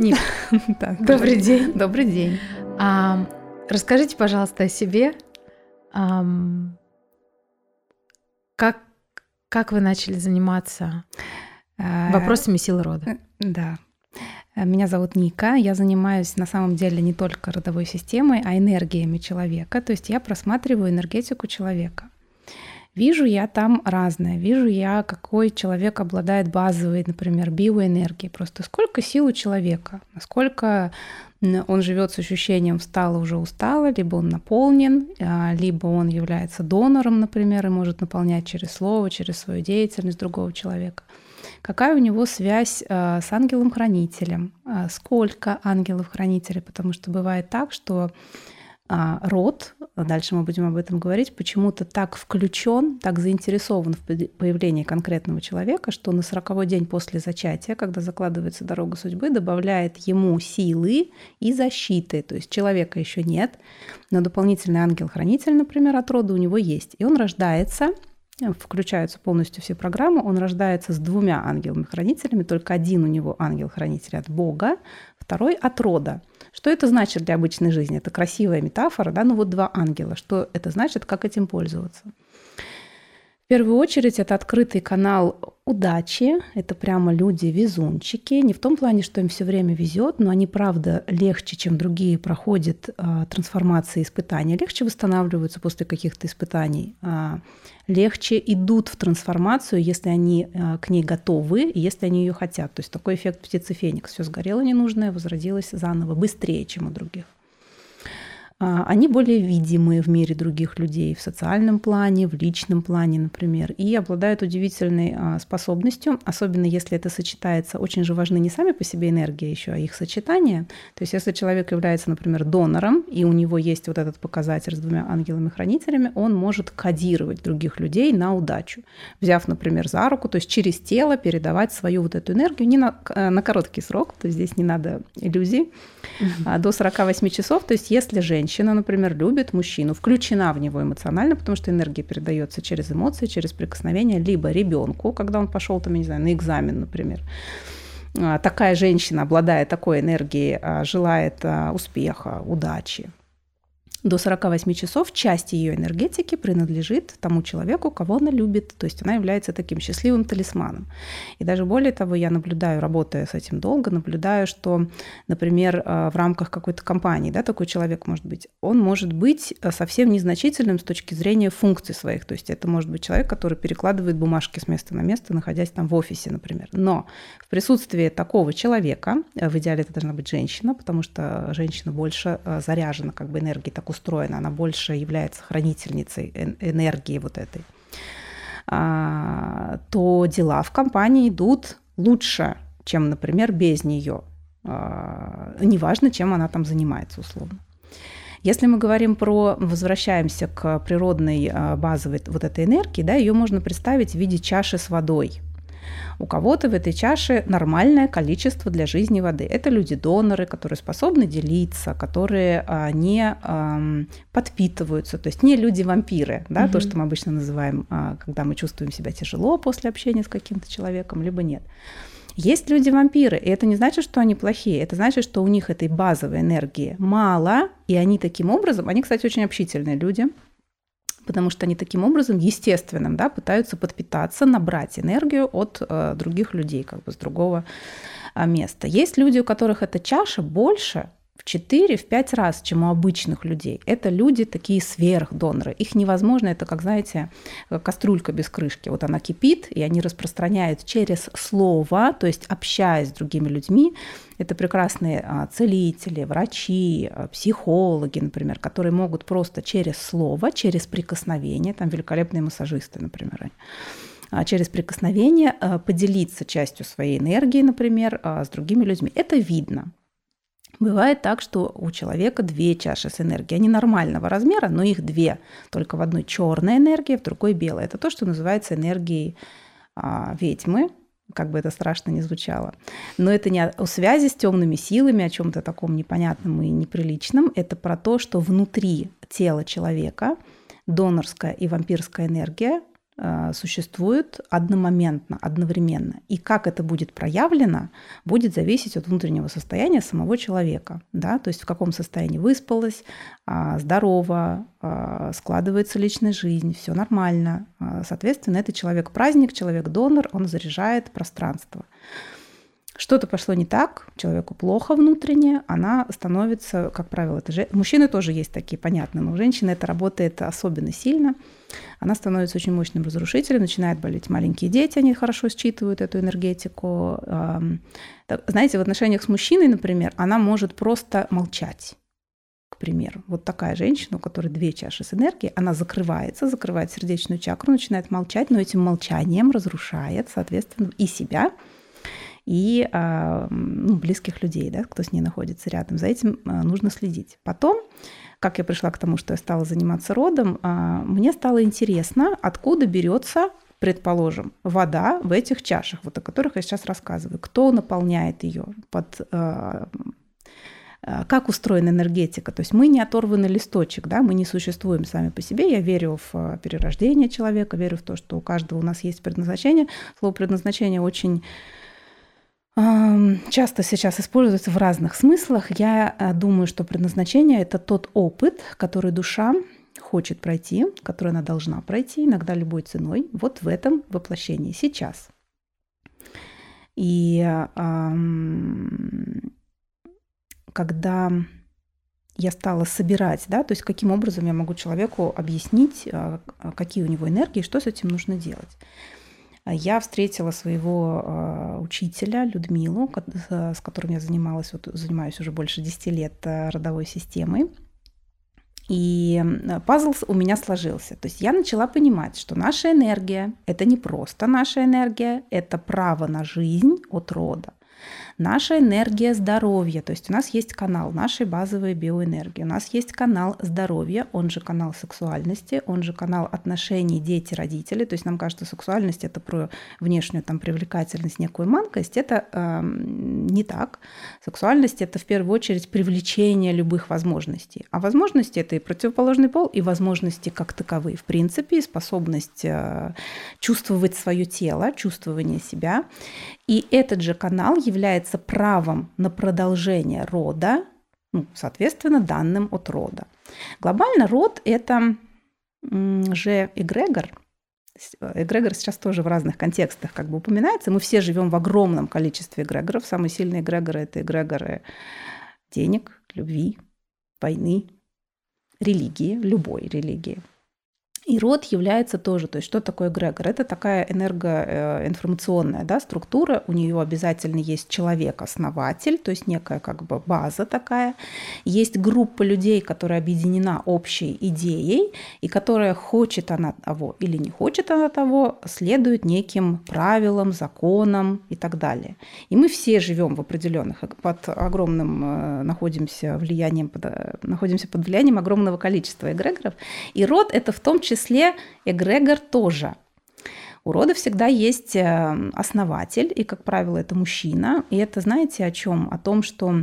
Не... Добрый день. Добрый день. Расскажите, пожалуйста, о себе. Как, как вы начали заниматься а, вопросами силы рода? Э, да. Меня зовут Ника. Я занимаюсь на самом деле не только родовой системой, а энергиями человека. То есть я просматриваю энергетику человека. Вижу я там разное. Вижу я, какой человек обладает базовой, например, биоэнергией. Просто сколько сил у человека, насколько он живет с ощущением встала, уже устала, либо он наполнен, а, либо он является донором, например, и может наполнять через слово, через свою деятельность другого человека. Какая у него связь а, с ангелом-хранителем? А, сколько ангелов-хранителей? Потому что бывает так, что род, дальше мы будем об этом говорить, почему-то так включен, так заинтересован в появлении конкретного человека, что на 40 день после зачатия, когда закладывается дорога судьбы, добавляет ему силы и защиты. То есть человека еще нет, но дополнительный ангел-хранитель, например, от рода у него есть. И он рождается включаются полностью все программы. Он рождается с двумя ангелами-хранителями, только один у него ангел-хранитель от Бога, второй от рода. Что это значит для обычной жизни? Это красивая метафора, да, ну вот два ангела. Что это значит, как этим пользоваться? В первую очередь это открытый канал удачи, это прямо люди-везунчики, не в том плане, что им все время везет, но они, правда, легче, чем другие, проходят э, трансформации испытания, легче восстанавливаются после каких-то испытаний, э, легче идут в трансформацию, если они э, к ней готовы, если они ее хотят. То есть такой эффект птицы Феникс. Все сгорело ненужное, возродилось заново, быстрее, чем у других. А, они более видимые в мире других людей в социальном плане, в личном плане, например, и обладают удивительной а, способностью, особенно если это сочетается, очень же важны не сами по себе энергии еще, а их сочетание. То есть если человек является, например, донором, и у него есть вот этот показатель с двумя ангелами-хранителями, он может кодировать других людей на удачу, взяв, например, за руку, то есть через тело передавать свою вот эту энергию не на, э, на короткий срок, то есть здесь не надо иллюзий, mm-hmm. до 48 часов, то есть если женщина женщина, например, любит мужчину, включена в него эмоционально, потому что энергия передается через эмоции, через прикосновение, либо ребенку, когда он пошел там, я не знаю, на экзамен, например. А, такая женщина, обладая такой энергией, а, желает а, успеха, удачи, до 48 часов часть ее энергетики принадлежит тому человеку, кого она любит. То есть она является таким счастливым талисманом. И даже более того, я наблюдаю, работая с этим долго, наблюдаю, что, например, э, в рамках какой-то компании, да, такой человек может быть, он может быть э, совсем незначительным с точки зрения функций своих. То есть это может быть человек, который перекладывает бумажки с места на место, находясь там в офисе, например. Но в присутствии такого человека, э, в идеале это должна быть женщина, потому что женщина больше заряжена как бы энергией такой устроена, она больше является хранительницей энергии вот этой, а, то дела в компании идут лучше, чем, например, без нее. А, неважно, чем она там занимается, условно. Если мы говорим про, возвращаемся к природной а, базовой вот этой энергии, да, ее можно представить в виде чаши с водой. У кого-то в этой чаше нормальное количество для жизни воды. Это люди-доноры, которые способны делиться, которые а, не а, подпитываются, то есть не люди-вампиры, да, угу. то, что мы обычно называем, а, когда мы чувствуем себя тяжело после общения с каким-то человеком, либо нет. Есть люди-вампиры, и это не значит, что они плохие, это значит, что у них этой базовой энергии мало, и они таким образом, они, кстати, очень общительные люди, потому что они таким образом естественным да, пытаются подпитаться, набрать энергию от э, других людей, как бы с другого э, места. Есть люди, у которых эта чаша больше, в 4-5 раз, чем у обычных людей. Это люди такие сверхдоноры. Их невозможно, это как, знаете, кастрюлька без крышки. Вот она кипит, и они распространяют через слово, то есть общаясь с другими людьми. Это прекрасные а, целители, врачи, а, психологи, например, которые могут просто через слово, через прикосновение, там великолепные массажисты, например, а, через прикосновение поделиться частью своей энергии, например, с другими людьми. Это видно. Бывает так, что у человека две чаши с энергией. Они нормального размера, но их две. Только в одной черная энергия, в другой белая. Это то, что называется энергией ведьмы, как бы это страшно не звучало. Но это не о связи с темными силами, о чем-то таком непонятном и неприличном. Это про то, что внутри тела человека донорская и вампирская энергия существует одномоментно, одновременно. И как это будет проявлено, будет зависеть от внутреннего состояния самого человека. Да? То есть в каком состоянии выспалась, э, здорово, э, складывается личная жизнь, все нормально. Э, соответственно, это человек-праздник, человек-донор, он заряжает пространство что-то пошло не так, человеку плохо внутренне, она становится, как правило, это же... Мужчины тоже есть такие, понятно, но у женщины это работает особенно сильно. Она становится очень мощным разрушителем, начинает болеть маленькие дети, они хорошо считывают эту энергетику. Знаете, в отношениях с мужчиной, например, она может просто молчать к примеру. Вот такая женщина, у которой две чаши с энергией, она закрывается, закрывает сердечную чакру, начинает молчать, но этим молчанием разрушает, соответственно, и себя, и а, ну, близких людей, да, кто с ней находится рядом. За этим а, нужно следить. Потом, как я пришла к тому, что я стала заниматься родом, а, мне стало интересно, откуда берется предположим, вода в этих чашах, вот о которых я сейчас рассказываю. Кто наполняет ее под как устроена энергетика. То есть мы не оторванный листочек, да, мы не существуем сами по себе. Я верю в перерождение человека, верю в то, что у каждого у нас есть предназначение. Слово предназначение очень часто сейчас используется в разных смыслах. Я э, думаю, что предназначение — это тот опыт, который душа хочет пройти, который она должна пройти, иногда любой ценой, вот в этом воплощении сейчас. И когда я стала собирать, да, то есть каким образом я могу человеку объяснить, а, какие у него энергии, что с этим нужно делать. Я встретила своего а, учителя Людмилу, с которым я занималась, вот занимаюсь уже больше 10 лет а, родовой системой. И пазл у меня сложился. То есть я начала понимать, что наша энергия – это не просто наша энергия, это право на жизнь от рода. Наша энергия здоровья, то есть у нас есть канал нашей базовой биоэнергии, у нас есть канал здоровья, он же канал сексуальности, он же канал отношений дети-родители, то есть нам кажется, сексуальность это про внешнюю там привлекательность, некую манкость, это э, не так. Сексуальность это в первую очередь привлечение любых возможностей, а возможности это и противоположный пол, и возможности как таковые, в принципе, и способность э, чувствовать свое тело, чувствование себя, и этот же канал является правом на продолжение рода, ну, соответственно, данным от рода. Глобально род – это же эгрегор. Эгрегор сейчас тоже в разных контекстах как бы упоминается. Мы все живем в огромном количестве эгрегоров. Самые сильные эгрегоры – это эгрегоры денег, любви, войны, религии, любой религии. И род является тоже, то есть что такое эгрегор? Это такая энергоинформационная да, структура, у нее обязательно есть человек-основатель, то есть некая как бы база такая. Есть группа людей, которая объединена общей идеей, и которая хочет она того или не хочет она того, следует неким правилам, законам и так далее. И мы все живем в определенных, под огромным, э, находимся, влиянием, под, э, находимся под влиянием огромного количества эгрегоров. И род это в том числе числе эгрегор тоже. У рода всегда есть э, основатель, и, как правило, это мужчина. И это, знаете, о чем? О том, что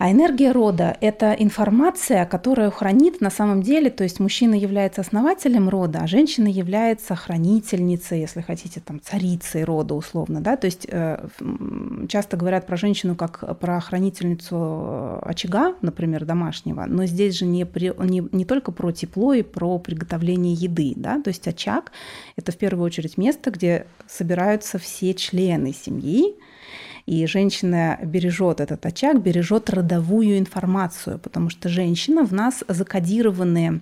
а энергия рода – это информация, которая хранит на самом деле, то есть мужчина является основателем рода, а женщина является хранительницей, если хотите, там, царицей рода условно. Да? То есть э, часто говорят про женщину как про хранительницу э, очага, например, домашнего, но здесь же не, при, не, не только про тепло и про приготовление еды. Да? То есть очаг – это в первую очередь место, где собираются все члены семьи, и женщина бережет этот очаг, бережет родовую информацию, потому что женщина в нас закодированные.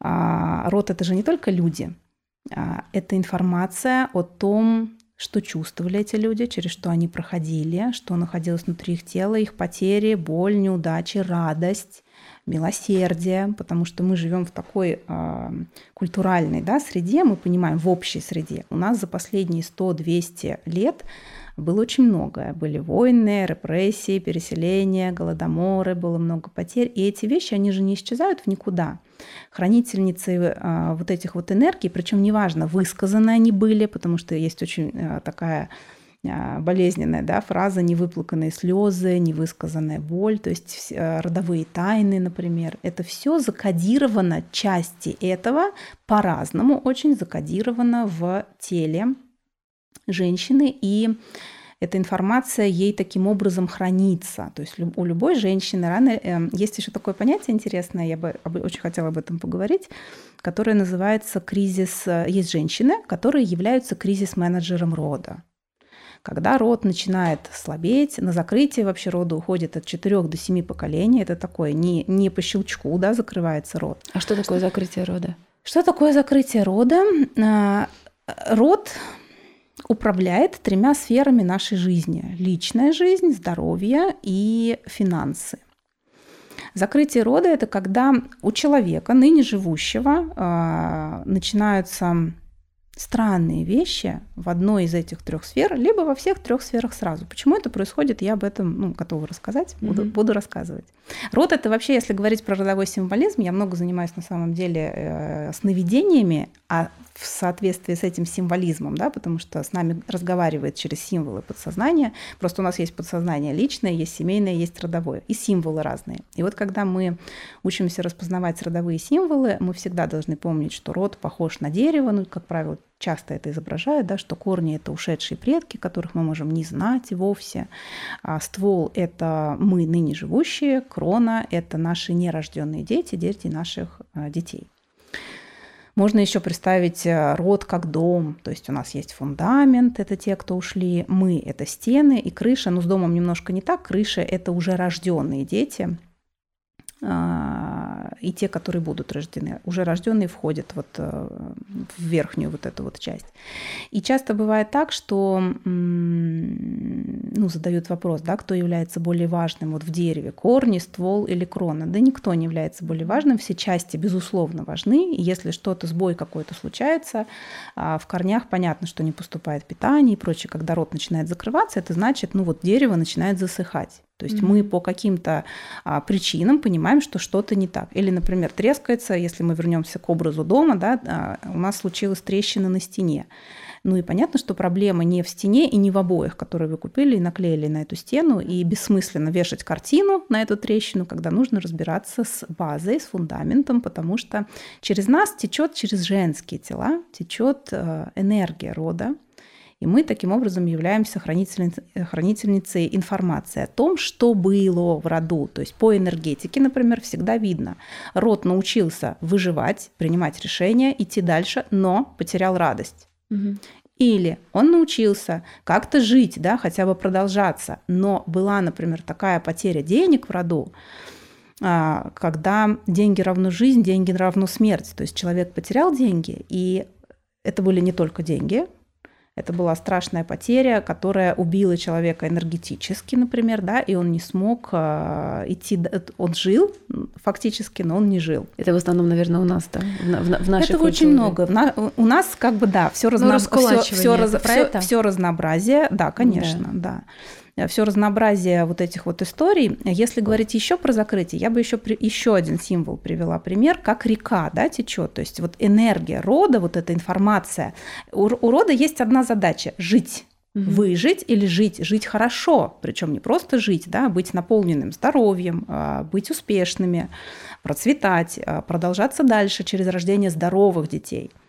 А, род это же не только люди, а, это информация о том, что чувствовали эти люди, через что они проходили, что находилось внутри их тела, их потери, боль, неудачи, радость, милосердие, потому что мы живем в такой э, культуральной да, среде, мы понимаем, в общей среде. У нас за последние 100-200 лет было очень многое. Были войны, репрессии, переселения, голодоморы, было много потерь. И эти вещи, они же не исчезают в никуда. Хранительницы э, вот этих вот энергий, причем неважно, высказаны они были, потому что есть очень э, такая а, болезненная да, фраза невыплаканные слезы, невысказанная боль, то есть э, родовые тайны, например. Это все закодировано, части этого по-разному очень закодировано в теле женщины, и эта информация ей таким образом хранится. То есть у любой женщины рано... Э, есть еще такое понятие интересное, я бы очень хотела об этом поговорить, которое называется кризис... Э, есть женщины, которые являются кризис-менеджером рода. Когда род начинает слабеть, на закрытие вообще рода уходит от 4 до 7 поколений. Это такое не, не по щелчку да, закрывается род. А что такое закрытие рода? Что такое закрытие рода? Э, род управляет тремя сферами нашей жизни. Личная жизнь, здоровье и финансы. Закрытие рода – это когда у человека, ныне живущего, а, начинаются странные вещи в одной из этих трех сфер, либо во всех трех сферах сразу. Почему это происходит, я об этом ну, готова рассказать, буду, mm-hmm. буду рассказывать. Род это вообще, если говорить про родовой символизм, я много занимаюсь на самом деле э, сновидениями, а в соответствии с этим символизмом, да, потому что с нами разговаривает через символы подсознания. Просто у нас есть подсознание личное, есть семейное, есть родовое, и символы разные. И вот когда мы учимся распознавать родовые символы, мы всегда должны помнить, что род похож на дерево, ну, как правило, часто это изображают, да, что корни – это ушедшие предки, которых мы можем не знать вовсе. А ствол – это мы, ныне живущие, крона – это наши нерожденные дети, дети наших а, детей. Можно еще представить э, род как дом, то есть у нас есть фундамент, это те, кто ушли, мы – это стены, и крыша, но с домом немножко не так, крыша – это уже рожденные дети, а, и те, которые будут рождены. Уже рожденные входят вот э, в верхнюю вот эту вот часть. И часто бывает так, что ну, задают вопрос, да, кто является более важным вот в дереве, корни, ствол или крона. Да никто не является более важным, все части, безусловно, важны. И если что-то, сбой какой-то случается, а, в корнях понятно, что не поступает питание и прочее. Когда рот начинает закрываться, это значит, ну вот дерево начинает засыхать. То есть mm-hmm. мы по каким-то а, причинам понимаем, что что-то не так. Или, например, трескается, если мы вернемся к образу дома, да, а, у нас случилась трещина на стене. Ну и понятно, что проблема не в стене и не в обоях, которые вы купили и наклеили на эту стену, и бессмысленно вешать картину на эту трещину, когда нужно разбираться с базой, с фундаментом, потому что через нас течет, через женские тела течет э, энергия рода, и мы таким образом являемся хранительницей, хранительницей информации о том, что было в роду. То есть по энергетике, например, всегда видно. Род научился выживать, принимать решения, идти дальше, но потерял радость. Угу. Или он научился как-то жить, да, хотя бы продолжаться, но была, например, такая потеря денег в роду, а, когда деньги равно жизнь, деньги равно смерть. То есть человек потерял деньги, и это были не только деньги, это была страшная потеря, которая убила человека энергетически, например, да, и он не смог э, идти, он жил фактически, но он не жил. Это в основном, наверное, у нас, да, в, в нашей Это культуре. очень много. У нас как бы, да, все, разно... все, все, раз... все, все разнообразие, да, конечно, да. да. Э, все разнообразие вот этих вот историй. Если говорить еще про закрытие, я бы еще, еще один символ привела пример, как река да, течет. То есть вот энергия рода, вот эта информация. У, у рода есть одна задача – жить угу. выжить или жить, жить хорошо, причем не просто жить, да, быть наполненным здоровьем, а, быть успешными, процветать, а, продолжаться дальше через рождение здоровых детей –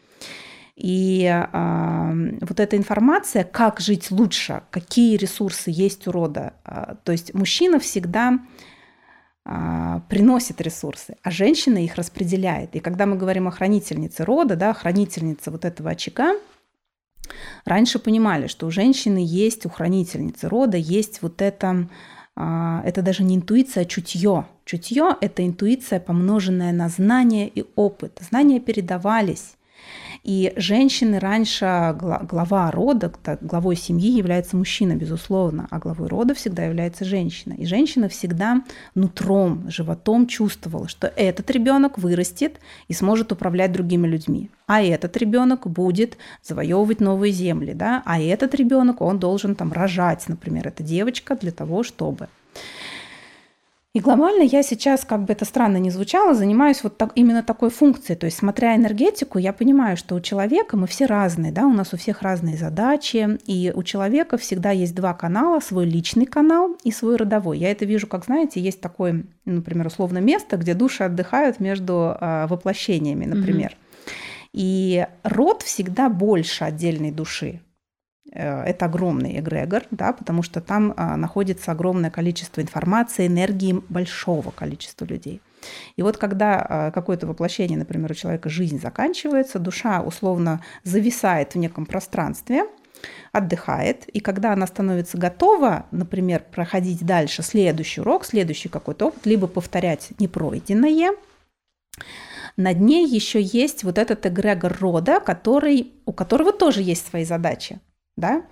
и э, вот эта информация, как жить лучше, какие ресурсы есть у рода. Э, то есть мужчина всегда э, приносит ресурсы, а женщина их распределяет. И когда мы говорим о хранительнице рода, да, хранительнице вот этого очага, раньше понимали, что у женщины есть, у хранительницы рода есть вот это это даже не интуиция, а чутье. Чутье – это интуиция, помноженная на знания и опыт. Знания передавались. И женщины раньше, глава рода, главой семьи является мужчина, безусловно, а главой рода всегда является женщина. И женщина всегда нутром, животом чувствовала, что этот ребенок вырастет и сможет управлять другими людьми. А этот ребенок будет завоевывать новые земли, да? а этот ребенок, он должен там рожать, например, эта девочка для того, чтобы И глобально я сейчас, как бы это странно ни звучало, занимаюсь вот так, именно такой функцией. То есть, смотря энергетику, я понимаю, что у человека мы все разные, да, у нас у всех разные задачи, и у человека всегда есть два канала, свой личный канал и свой родовой. Я это вижу, как, знаете, есть такое, например, условно место, где души отдыхают между э, воплощениями, например. Mm-hmm. И род всегда больше отдельной души. Э, это огромный эгрегор, да, потому что там а, находится огромное количество информации, энергии большого количества людей. И вот когда а, какое-то воплощение, например, у человека жизнь заканчивается, душа условно зависает в неком пространстве, отдыхает, и когда она становится готова, например, проходить дальше следующий урок, следующий какой-то опыт, либо повторять непройденное, над ней еще есть вот этот эгрегор рода, который, у которого тоже есть свои задачи да,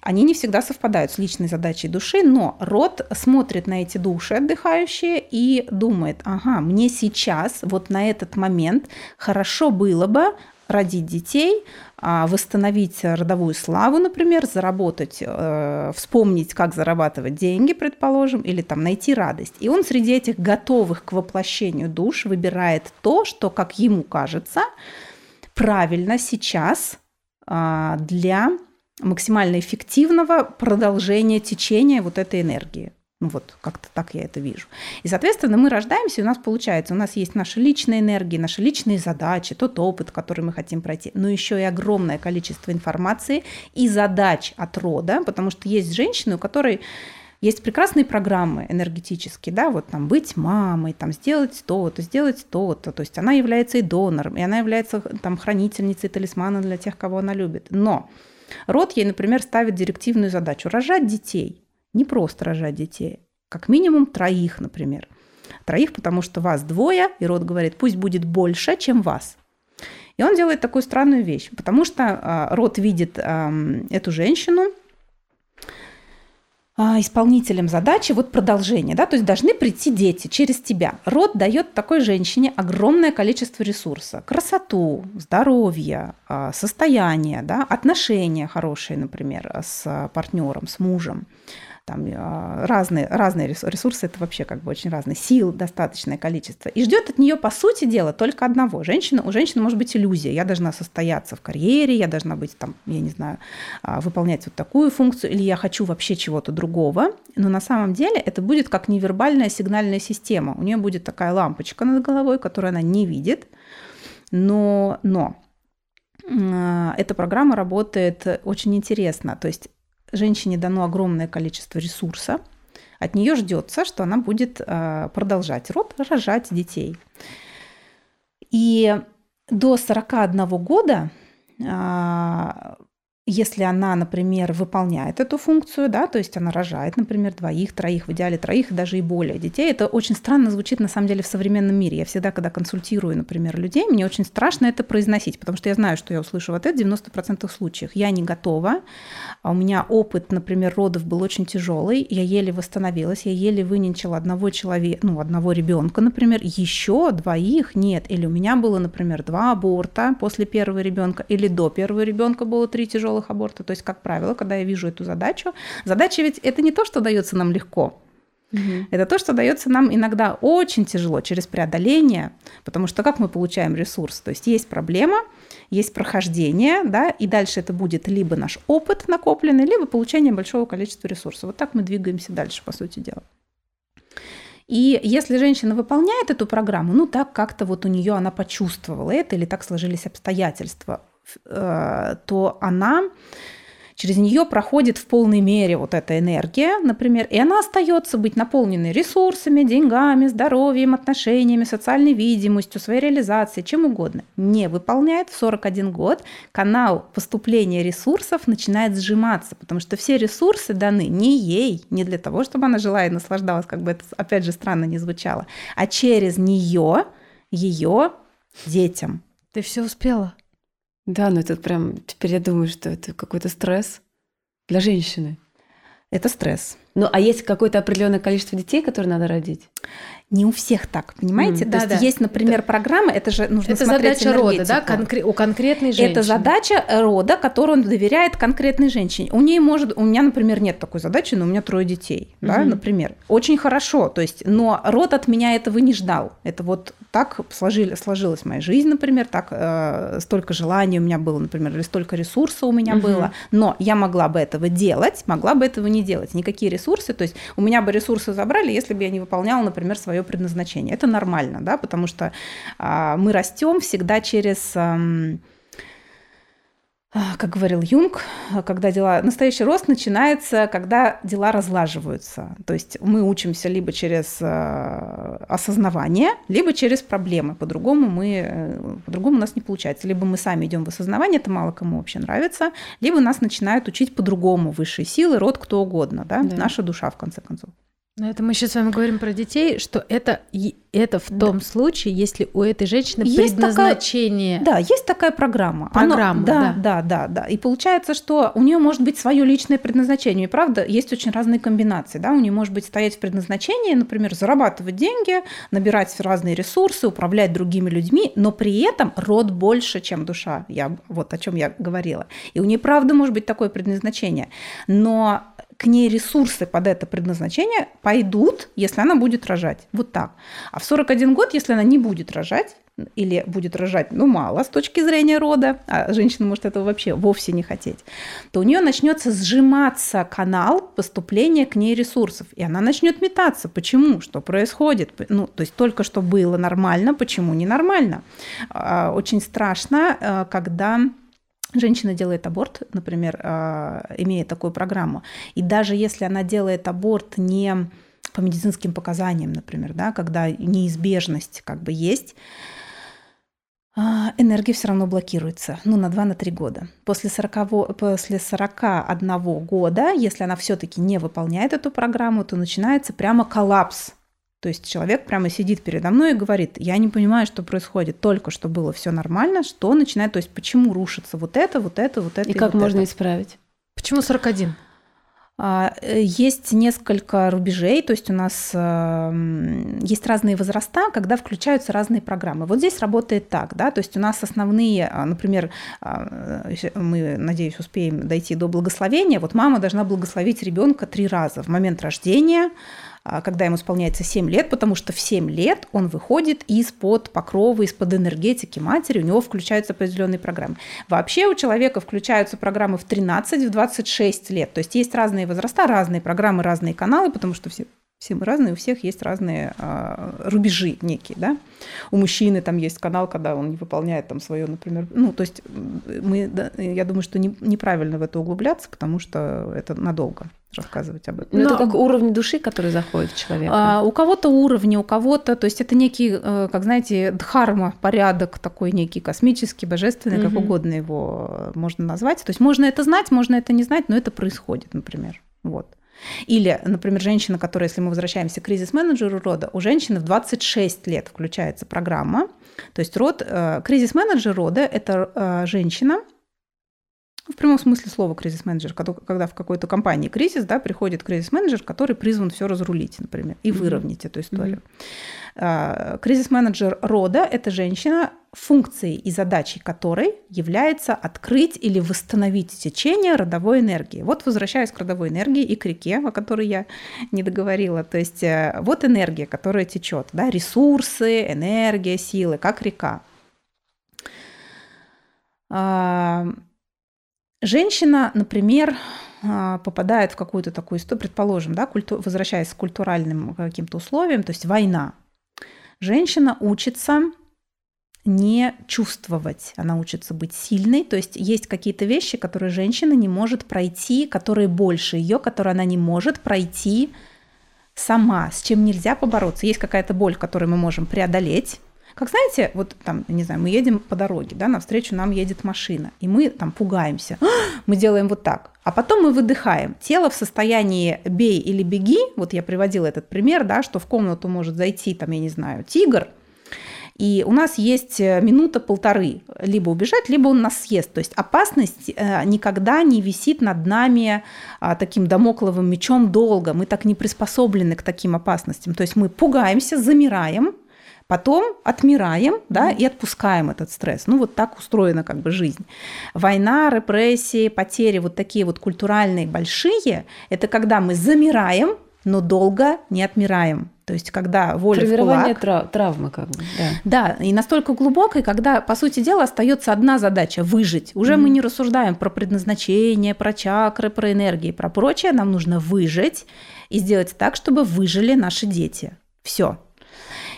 они не всегда совпадают с личной задачей души, но род смотрит на эти души отдыхающие и думает, ага, мне сейчас, вот на этот момент хорошо было бы родить детей, а, восстановить родовую славу, например, заработать, э, вспомнить, как зарабатывать деньги, предположим, или там найти радость. И он среди этих готовых к воплощению душ выбирает то, что, как ему кажется, правильно сейчас а, для максимально эффективного продолжения течения вот этой энергии. Ну вот, как-то так я это вижу. И, соответственно, мы рождаемся, и у нас получается, у нас есть наши личные энергии, наши личные задачи, тот опыт, который мы хотим пройти, но еще и огромное количество информации и задач от рода, потому что есть женщины, у которой есть прекрасные программы энергетические, да, вот там быть мамой, там сделать то-то, сделать то-то, то есть она является и донором, и она является там хранительницей талисмана для тех, кого она любит. Но Род ей, например, ставит директивную задачу – рожать детей. Не просто рожать детей, как минимум троих, например. Троих, потому что вас двое, и род говорит, пусть будет больше, чем вас. И он делает такую странную вещь, потому что э, род видит э, эту женщину – а, исполнителем задачи вот продолжение, да, то есть должны прийти дети через тебя. Род дает такой женщине огромное количество ресурса. Красоту, здоровье, а, состояние, да, отношения хорошие, например, с партнером, с мужем там а, разные, разные ресурсы, это вообще как бы очень разные, сил достаточное количество. И ждет от нее, по сути дела, только одного. Женщина, у женщины может быть иллюзия. Я должна состояться в карьере, я должна быть там, я не знаю, а, выполнять вот такую функцию, или я хочу вообще чего-то другого. Но на самом деле это будет как невербальная сигнальная система. У нее будет такая лампочка над головой, которую она не видит, но, но а, эта программа работает очень интересно. То есть женщине дано огромное количество ресурса, от нее ждется, что она будет э, продолжать род, рожать детей. И до 41 года а, если она, например, выполняет эту функцию, да, то есть она рожает, например, двоих, троих, в идеале троих, даже и более детей, это очень странно звучит на самом деле в современном мире. Я всегда, когда консультирую, например, людей, мне очень страшно это произносить, потому что я знаю, что я услышу в ответ в 90% случаев. Я не готова, а у меня опыт, например, родов был очень тяжелый, я еле восстановилась, я еле выненчила одного человека, ну, одного ребенка, например, еще двоих нет. Или у меня было, например, два аборта после первого ребенка, или до первого ребенка было три тяжелых тяжелых абортов. То есть, как правило, когда я вижу эту задачу, задача ведь это не то, что дается нам легко. Угу. Это то, что дается нам иногда очень тяжело через преодоление, потому что как мы получаем ресурс? То есть есть проблема, есть прохождение, да, и дальше это будет либо наш опыт накопленный, либо получение большого количества ресурсов. Вот так мы двигаемся дальше, по сути дела. И если женщина выполняет эту программу, ну так как-то вот у нее она почувствовала это, или так сложились обстоятельства, то она через нее проходит в полной мере вот эта энергия, например, и она остается быть наполненной ресурсами, деньгами, здоровьем, отношениями, социальной видимостью, своей реализацией, чем угодно. Не выполняет в 41 год, канал поступления ресурсов начинает сжиматься, потому что все ресурсы даны не ей, не для того, чтобы она жила и наслаждалась, как бы это опять же странно не звучало, а через нее, ее детям. Ты все успела? Да, но это прям, теперь я думаю, что это какой-то стресс для женщины. Это стресс. Ну, а есть какое-то определенное количество детей, которые надо родить? Не у всех так, понимаете? Mm, То да, есть да. есть, например, это, программа, это же нужно это смотреть задача рода, да, конкре- у конкретной женщины. Это задача рода, которую он доверяет конкретной женщине. У нее может, у меня, например, нет такой задачи, но у меня трое детей, mm-hmm. да, например. Очень хорошо, то есть, но род от меня этого не ждал. Это вот так сложили, сложилась моя жизнь, например, так э, столько желаний у меня было, например, или столько ресурсов у меня mm-hmm. было, но я могла бы этого делать, могла бы этого не делать. Никакие ресурсы, то есть у меня бы ресурсы забрали, если бы я не выполняла, например, свое свое предназначение. Это нормально, да, потому что а, мы растем всегда через а, как говорил Юнг, когда дела... Настоящий рост начинается, когда дела разлаживаются. То есть мы учимся либо через э, осознавание, либо через проблемы. По-другому мы... Э, по-другому у нас не получается. Либо мы сами идем в осознавание, это мало кому вообще нравится, либо нас начинают учить по-другому высшие силы, род кто угодно, да? да. наша душа, в конце концов. Но это мы сейчас с вами говорим про детей, что это, это в том да. случае, если у этой женщины есть предназначение. Такая, да, есть такая программа. Программа, Оно, да, да, да, да, да. И получается, что у нее может быть свое личное предназначение. И правда, есть очень разные комбинации. Да? У нее может быть стоять в предназначении, например, зарабатывать деньги, набирать разные ресурсы, управлять другими людьми, но при этом род больше, чем душа. Я вот о чем я говорила. И у нее правда может быть такое предназначение. Но к ней ресурсы под это предназначение пойдут, если она будет рожать. Вот так. А в 41 год, если она не будет рожать, или будет рожать, ну, мало с точки зрения рода, а женщина может этого вообще вовсе не хотеть, то у нее начнется сжиматься канал поступления к ней ресурсов, и она начнет метаться. Почему? Что происходит? Ну, то есть только что было нормально, почему ненормально? А, очень страшно, э, когда женщина делает аборт, например, а, имея такую программу, и даже если она делает аборт не по медицинским показаниям, например, да, когда неизбежность как бы есть, а, энергия все равно блокируется, ну, на 2-3 года. После, 40, после 41 года, если она все-таки не выполняет эту программу, то начинается прямо коллапс то есть человек прямо сидит передо мной и говорит, я не понимаю, что происходит, только что было все нормально, что начинает, то есть почему рушится вот это, вот это, вот это. И, и как вот можно это. исправить? Почему 41? А, э, есть несколько рубежей, то есть у нас эм, есть разные возраста, когда включаются разные программы. Вот здесь работает так, да, то есть у нас основные, а, например, а, мы, надеюсь, успеем дойти до благословения. Вот мама должна благословить ребенка три раза в момент рождения, когда ему исполняется 7 лет, потому что в 7 лет он выходит из-под покрова, из-под энергетики матери, у него включаются определенные программы. Вообще у человека включаются программы в 13, в 26 лет. То есть есть разные возраста, разные программы, разные каналы, потому что все все мы разные, у всех есть разные а, рубежи некие, да. У мужчины там есть канал, когда он не выполняет там свое, например, ну, то есть мы, да, я думаю, что не, неправильно в это углубляться, потому что это надолго рассказывать об этом. Но, Но это как уровень души, который заходит в человека. А, у кого-то уровни, у кого-то, то есть это некий, э, как знаете, дхарма, порядок такой некий космический, божественный, угу. как угодно его можно назвать. То есть можно это знать, можно это не знать, но это происходит, например. Вот. Или, например, женщина, которая, если мы возвращаемся к кризис-менеджеру рода, у женщины в 26 лет включается программа. То есть род, э, кризис-менеджер рода – это э, женщина, в прямом смысле слова кризис-менеджер, когда в какой-то компании кризис, да, приходит кризис-менеджер, который призван все разрулить, например, и выровнять mm-hmm. эту историю. Mm-hmm. Кризис-менеджер рода – это женщина, функцией и задачей которой является открыть или восстановить течение родовой энергии. Вот возвращаюсь к родовой энергии и к реке, о которой я не договорила. То есть э, вот энергия, которая течет, да, ресурсы, энергия, силы, как река. Женщина, например, а, попадает в какую-то такую историю, предположим, да, культу, возвращаясь к культуральным каким-то условиям, то есть война. Женщина учится не чувствовать, она учится быть сильной. То есть есть какие-то вещи, которые женщина не может пройти, которые больше ее, которые она не может пройти сама, с чем нельзя побороться. Есть какая-то боль, которую мы можем преодолеть. Как знаете, вот там, не знаю, мы едем по дороге, да, навстречу нам едет машина, и мы там пугаемся, мы делаем вот так, а потом мы выдыхаем. Тело в состоянии бей или беги, вот я приводила этот пример, да, что в комнату может зайти, там, я не знаю, тигр, И у нас есть э, минута-полторы, либо убежать, либо он нас съест. То есть опасность э, никогда не висит над нами а, таким домокловым мечом долго. Мы так не приспособлены к таким опасностям. То есть мы пугаемся, замираем, потом отмираем, да, и отпускаем этот стресс. Ну, вот так устроена как бы жизнь. Война, репрессии, потери вот такие вот культуральные большие, это когда мы замираем, но долго не отмираем. То есть, когда воля в кулак... Трав- травмы как бы, да. Да, и настолько глубокой, когда, по сути дела, остается одна задача – выжить. Уже mm-hmm. мы не рассуждаем про предназначение, про чакры, про энергии, про прочее. Нам нужно выжить и сделать так, чтобы выжили наши дети. Все.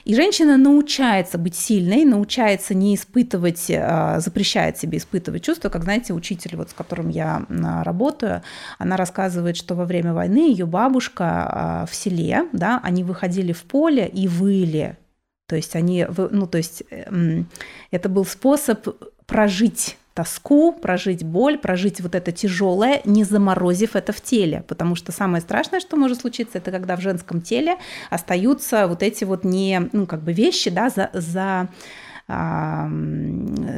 И женщина научается быть сильной, научается не испытывать, а, запрещает себе испытывать чувства, как, знаете, учитель, вот, с которым я работаю, она рассказывает, что во время войны ее бабушка а, в селе, да, они выходили в поле и выли. То есть они, ну, то есть эм, это был способ прожить тоску, прожить боль, прожить вот это тяжелое, не заморозив это в теле. Потому что самое страшное, что может случиться, это когда в женском теле остаются вот эти вот не, ну, как бы вещи, да, за, за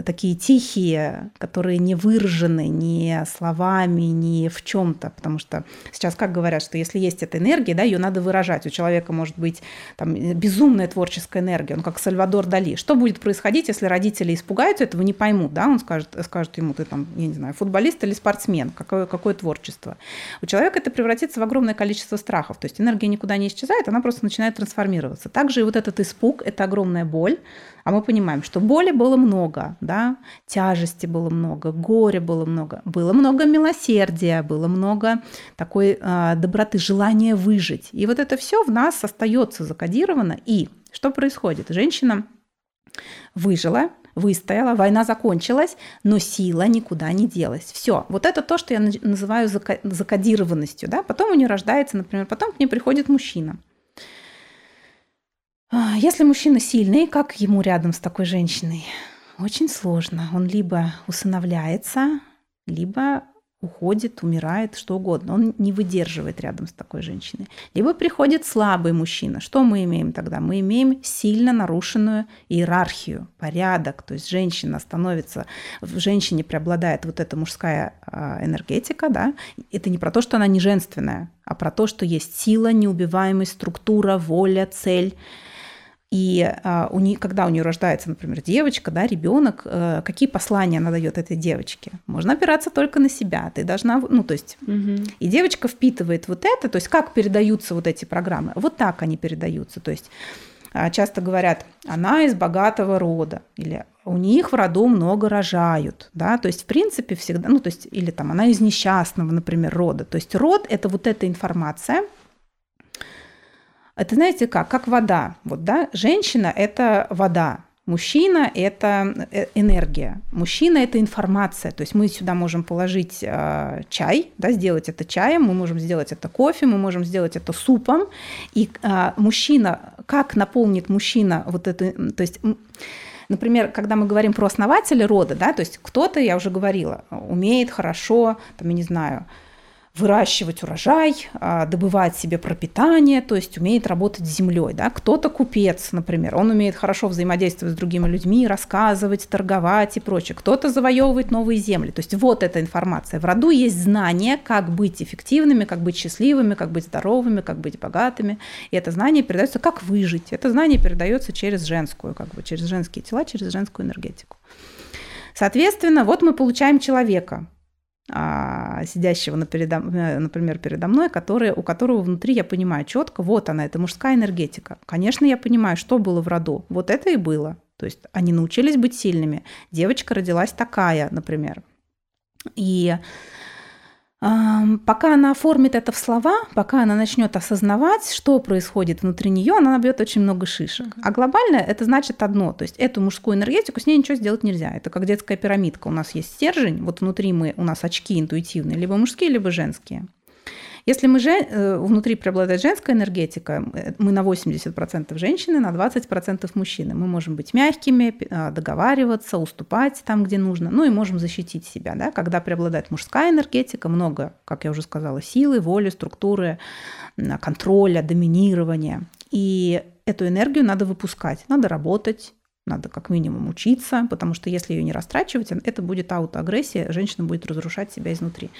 такие тихие, которые не выражены ни словами, ни в чем-то, потому что сейчас как говорят, что если есть эта энергия, да, ее надо выражать. У человека может быть там, безумная творческая энергия, он как Сальвадор Дали. Что будет происходить, если родители испугаются, этого не поймут, да, он скажет, скажет ему, ты там, я не знаю, футболист или спортсмен, какое, какое творчество. У человека это превратится в огромное количество страхов, то есть энергия никуда не исчезает, она просто начинает трансформироваться. Также и вот этот испуг, это огромная боль, а мы понимаем, что боли было много, да, тяжести было много, горя было много, было много милосердия, было много такой э, доброты, желания выжить. И вот это все в нас остается закодировано. И что происходит? Женщина выжила, выстояла, война закончилась, но сила никуда не делась. Все. Вот это то, что я называю закодированностью. Да? Потом у нее рождается, например, потом к ней приходит мужчина – если мужчина сильный, как ему рядом с такой женщиной? Очень сложно. Он либо усыновляется, либо уходит, умирает, что угодно. Он не выдерживает рядом с такой женщиной. Либо приходит слабый мужчина. Что мы имеем тогда? Мы имеем сильно нарушенную иерархию, порядок. То есть женщина становится, в женщине преобладает вот эта мужская а, энергетика. Да? Это не про то, что она не женственная, а про то, что есть сила, неубиваемость, структура, воля, цель – и а, у нее, когда у нее рождается, например, девочка, да, ребенок, э, какие послания она дает этой девочке? Можно опираться только на себя. Ты должна, ну, то есть, угу. и девочка впитывает вот это, то есть, как передаются вот эти программы? Вот так они передаются. То есть, а, часто говорят, она из богатого рода, или у них в роду много рожают, да, то есть, в принципе, всегда, ну, то есть, или там она из несчастного, например, рода. То есть, род – это вот эта информация – это знаете как? Как вода. Вот, да? Женщина – это вода. Мужчина – это э, энергия. Мужчина – это информация. То есть мы сюда можем положить э, чай, да, сделать это чаем, мы можем сделать это кофе, мы можем сделать это супом. И э, мужчина, как наполнит мужчина вот это, то есть Например, когда мы говорим про основателя рода, да, то есть кто-то, я уже говорила, умеет хорошо, там, я не знаю, выращивать урожай, а, добывать себе пропитание, то есть умеет работать с землей. Да? Кто-то купец, например, он умеет хорошо взаимодействовать с другими людьми, рассказывать, торговать и прочее. Кто-то завоевывает новые земли. То есть вот эта информация. В роду есть знание, как быть эффективными, как быть счастливыми, как быть здоровыми, как быть богатыми. И это знание передается, как выжить. Это знание передается через женскую, как бы через женские тела, через женскую энергетику. Соответственно, вот мы получаем человека, а, сидящего, например, передо мной, который, у которого внутри я понимаю четко, вот она, это мужская энергетика. Конечно, я понимаю, что было в роду. Вот это и было. То есть они научились быть сильными. Девочка родилась такая, например. И Пока она оформит это в слова, пока она начнет осознавать, что происходит внутри нее, она набьет очень много шишек. А глобально это значит одно, то есть эту мужскую энергетику с ней ничего сделать нельзя. Это как детская пирамидка. У нас есть стержень, вот внутри мы у нас очки интуитивные, либо мужские, либо женские. Если мы же, э, внутри преобладает женская энергетика, э, мы на 80% женщины, на 20% мужчины. Мы можем быть мягкими, а, договариваться, уступать там, где нужно, ну и можем защитить себя. Да? Когда преобладает мужская энергетика, много, как я уже сказала, силы, воли, структуры, контроля, доминирования. И эту энергию надо выпускать, надо работать, надо как минимум учиться, потому что если ее не растрачивать, это будет аутоагрессия, женщина будет разрушать себя изнутри.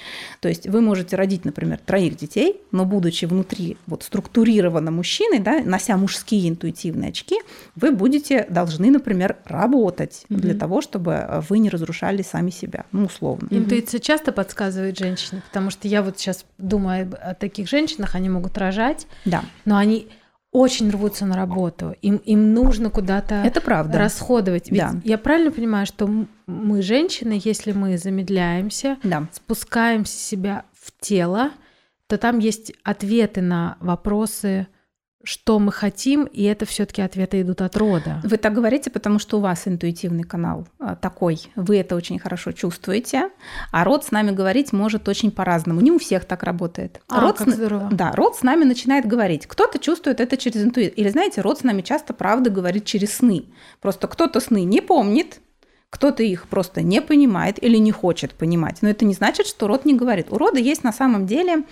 То есть вы можете родить, например, троих детей, но будучи внутри вот структурированно мужчиной, да, нося мужские интуитивные очки, вы будете должны, например, работать mm-hmm. для того, чтобы вы не разрушали сами себя, ну условно. Интуиция mm-hmm. часто подсказывает женщине, потому что я вот сейчас думаю о таких женщинах, они могут рожать, да. но они очень рвутся на работу, им, им нужно куда-то Это правда. расходовать. Ведь да. я правильно понимаю, что мы, женщины, если мы замедляемся, да. спускаемся себя в тело, то там есть ответы на вопросы, что мы хотим, и это все-таки ответы идут от рода. Вы так говорите, потому что у вас интуитивный канал а, такой, вы это очень хорошо чувствуете, а род с нами говорить может очень по-разному. Не у всех так работает. А, род как с... здорово. Да, род с нами начинает говорить. Кто-то чувствует это через интуицию. Или знаете, род с нами часто, правда, говорит через сны. Просто кто-то сны не помнит, кто-то их просто не понимает или не хочет понимать. Но это не значит, что род не говорит. У рода есть на самом деле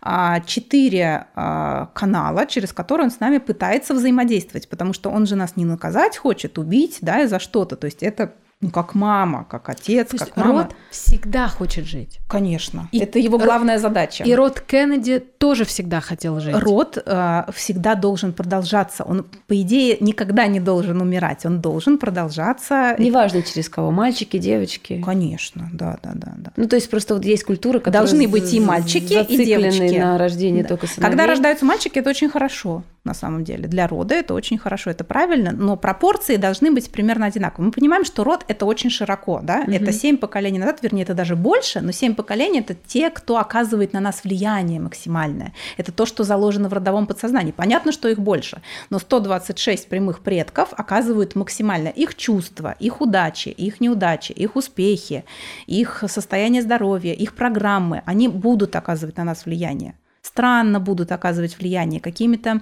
а, четыре а, канала, через которые он с нами пытается взаимодействовать, потому что он же нас не наказать хочет, убить, да, и за что-то. То есть это ну, как мама, как отец, То как мама. Род всегда хочет жить. Конечно. И это его главная задача. И род Кеннеди тоже всегда хотел жить. Род э, всегда должен продолжаться. Он, по идее, никогда не должен умирать. Он должен продолжаться. Неважно через кого, мальчики, девочки. Конечно, да, да, да, да. Ну, то есть просто вот есть культура, которая Должны быть и мальчики, и девочки. на рождение Да. только сыновей. Когда рождаются мальчики, это очень хорошо, на самом деле. Для рода это очень хорошо, это правильно, но пропорции должны быть примерно одинаковые. Мы понимаем, что род это очень широко, да, Мгм. это семь поколений назад, вернее, это даже больше, но семь поколений это те, кто оказывает на нас влияние максимальное. Это то, что заложено в родовом подсознании. Понятно, что их больше, но 126 прямых предков оказывают максимально их чувства, их удачи, их неудачи, их успехи, их состояние здоровья, их программы, они будут оказывать на нас влияние странно будут оказывать влияние какими-то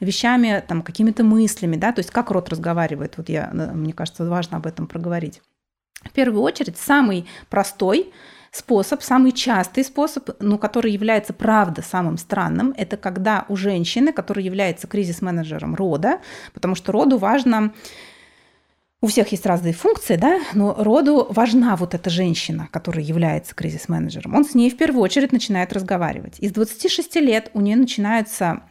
вещами, там, какими-то мыслями, да, то есть как род разговаривает, вот я, э, мне кажется, важно об этом проговорить. В первую очередь, самый простой способ, самый частый способ, ну, который является, правда, самым странным, это когда у женщины, которая является кризис-менеджером рода, потому что роду важно у всех есть разные функции, да, но роду важна вот эта женщина, которая является кризис-менеджером. Он с ней в первую очередь начинает разговаривать. Из 26 лет у нее начинаются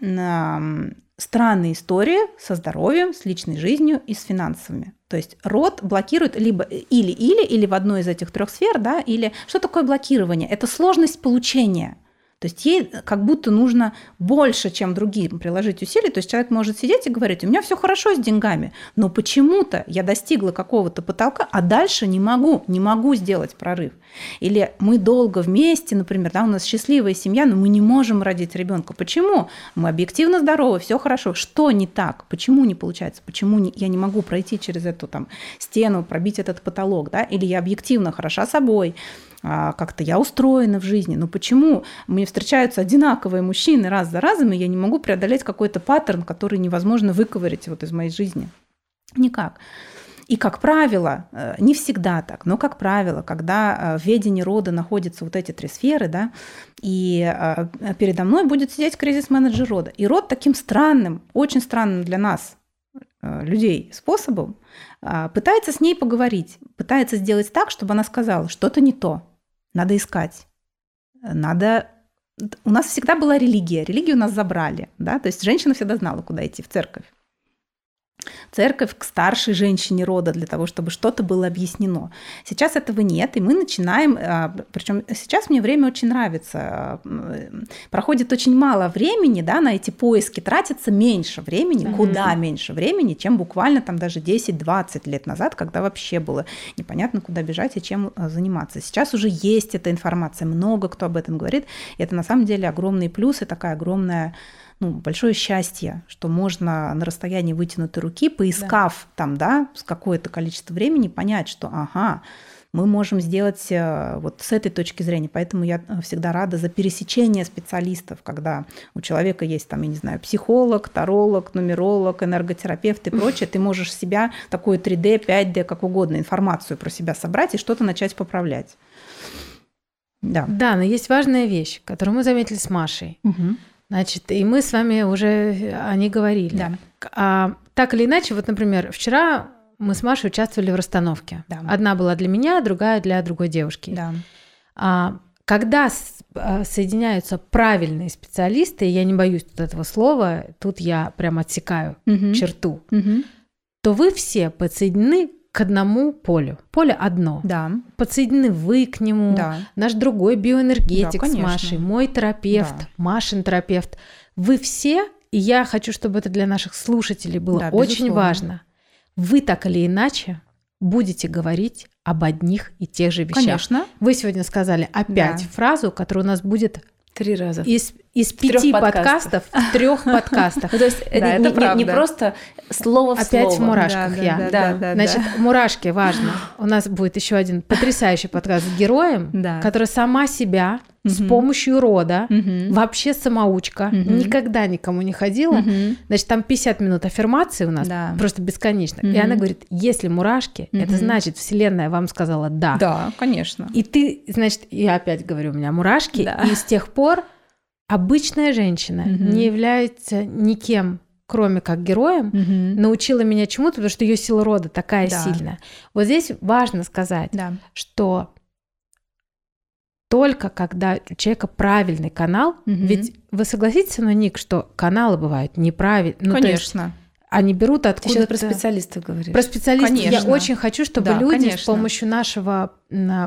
странные истории со здоровьем, с личной жизнью и с финансами. То есть род блокирует либо или-или, или в одной из этих трех сфер, да, или что такое блокирование? Это сложность получения. То есть ей как будто нужно больше, чем другим приложить усилий. То есть человек может сидеть и говорить, у меня все хорошо с деньгами, но почему-то я достигла какого-то потолка, а дальше не могу, не могу сделать прорыв. Или мы долго вместе, например, да, у нас счастливая семья, но мы не можем родить ребенка. Почему? Мы объективно здоровы, все хорошо. Что не так? Почему не получается? Почему не, я не могу пройти через эту там стену, пробить этот потолок? Да? Или я объективно хороша собой, как-то я устроена в жизни, но почему мне встречаются одинаковые мужчины раз за разом, и я не могу преодолеть какой-то паттерн, который невозможно выковырять вот из моей жизни? Никак. И, как правило, э, не всегда так, но, как правило, когда э, в ведении рода находятся вот эти три сферы, да, и э, передо мной будет сидеть кризис-менеджер рода. И род таким странным, очень странным для нас, людей, способом пытается с ней поговорить, пытается сделать так, чтобы она сказала, что-то не то, надо искать. Надо... У нас всегда была религия. Религию нас забрали. Да? То есть женщина всегда знала, куда идти, в церковь. Церковь к старшей женщине рода для того, чтобы что-то было объяснено. Сейчас этого нет, и мы начинаем, причем сейчас мне время очень нравится, проходит очень мало времени, да, на эти поиски тратится меньше времени, mm-hmm. куда меньше времени, чем буквально там даже 10-20 лет назад, когда вообще было непонятно, куда бежать и чем заниматься. Сейчас уже есть эта информация, много кто об этом говорит, и это на самом деле огромный плюс и такая огромная ну, большое счастье, что можно на расстоянии вытянутой руки, поискав да. там, да, с какое-то количество времени, понять, что, ага, мы можем сделать э, вот с этой точки зрения. Поэтому я э, всегда рада за пересечение специалистов, когда у человека есть там, я не знаю, психолог, таролог, нумеролог, энерготерапевт и прочее, ты можешь себя такую 3D, 5D, как угодно, информацию про себя собрать и что-то начать поправлять. Да. Да, но есть важная вещь, которую мы заметили с Машей. Угу. Значит, и мы с вами уже о ней говорили. Да. А, так или иначе, вот, например, вчера мы с Машей участвовали в расстановке. Да. Одна была для меня, другая для другой девушки. Да. А, когда а, соединяются правильные специалисты, я не боюсь тут этого слова, тут я прям отсекаю Мгм. черту, Мгм. то вы все подсоединены к одному полю. Поле одно. Да. Подсоединены вы к нему, Да. наш другой биоэнергетик Да, с. Машей, мой терапевт, Да. Машин терапевт. Вы все, и я хочу, чтобы это для наших слушателей было Да, очень безусловно. важно. Вы так или иначе будете говорить об одних и тех же вещах. Конечно. Вы сегодня сказали опять Да. фразу, которая у нас будет Три раза. из, из трёх пяти подкастов. подкастов в трех подкастах. То есть Да, это, не, просто слово в Опять в слово. мурашках я. Значит, мурашки важно. У нас будет еще один потрясающий подкаст с героем, который сама себя с помощью рода, вообще самоучка, никогда никому не ходила. Значит, там 50 минут аффирмации у нас, Да. просто бесконечно. И она говорит, если мурашки, это значит, Вселенная вам сказала да. Да, конечно. И ты, значит, я опять говорю, у меня мурашки, Да. и с тех пор обычная женщина не является никем, кроме как героем, научила меня чему-то, потому что ее сила рода такая Да. сильная. Вот здесь важно сказать, Да. что только когда у человека правильный канал, Мгм. ведь вы согласитесь со мной, Ник, что каналы бывают неправильные, ну, то есть Конечно. они берут Ты откуда сейчас про специалистов говоришь. Про специалистов я Конечно. очень хочу, чтобы Да, люди с конечно. помощью нашего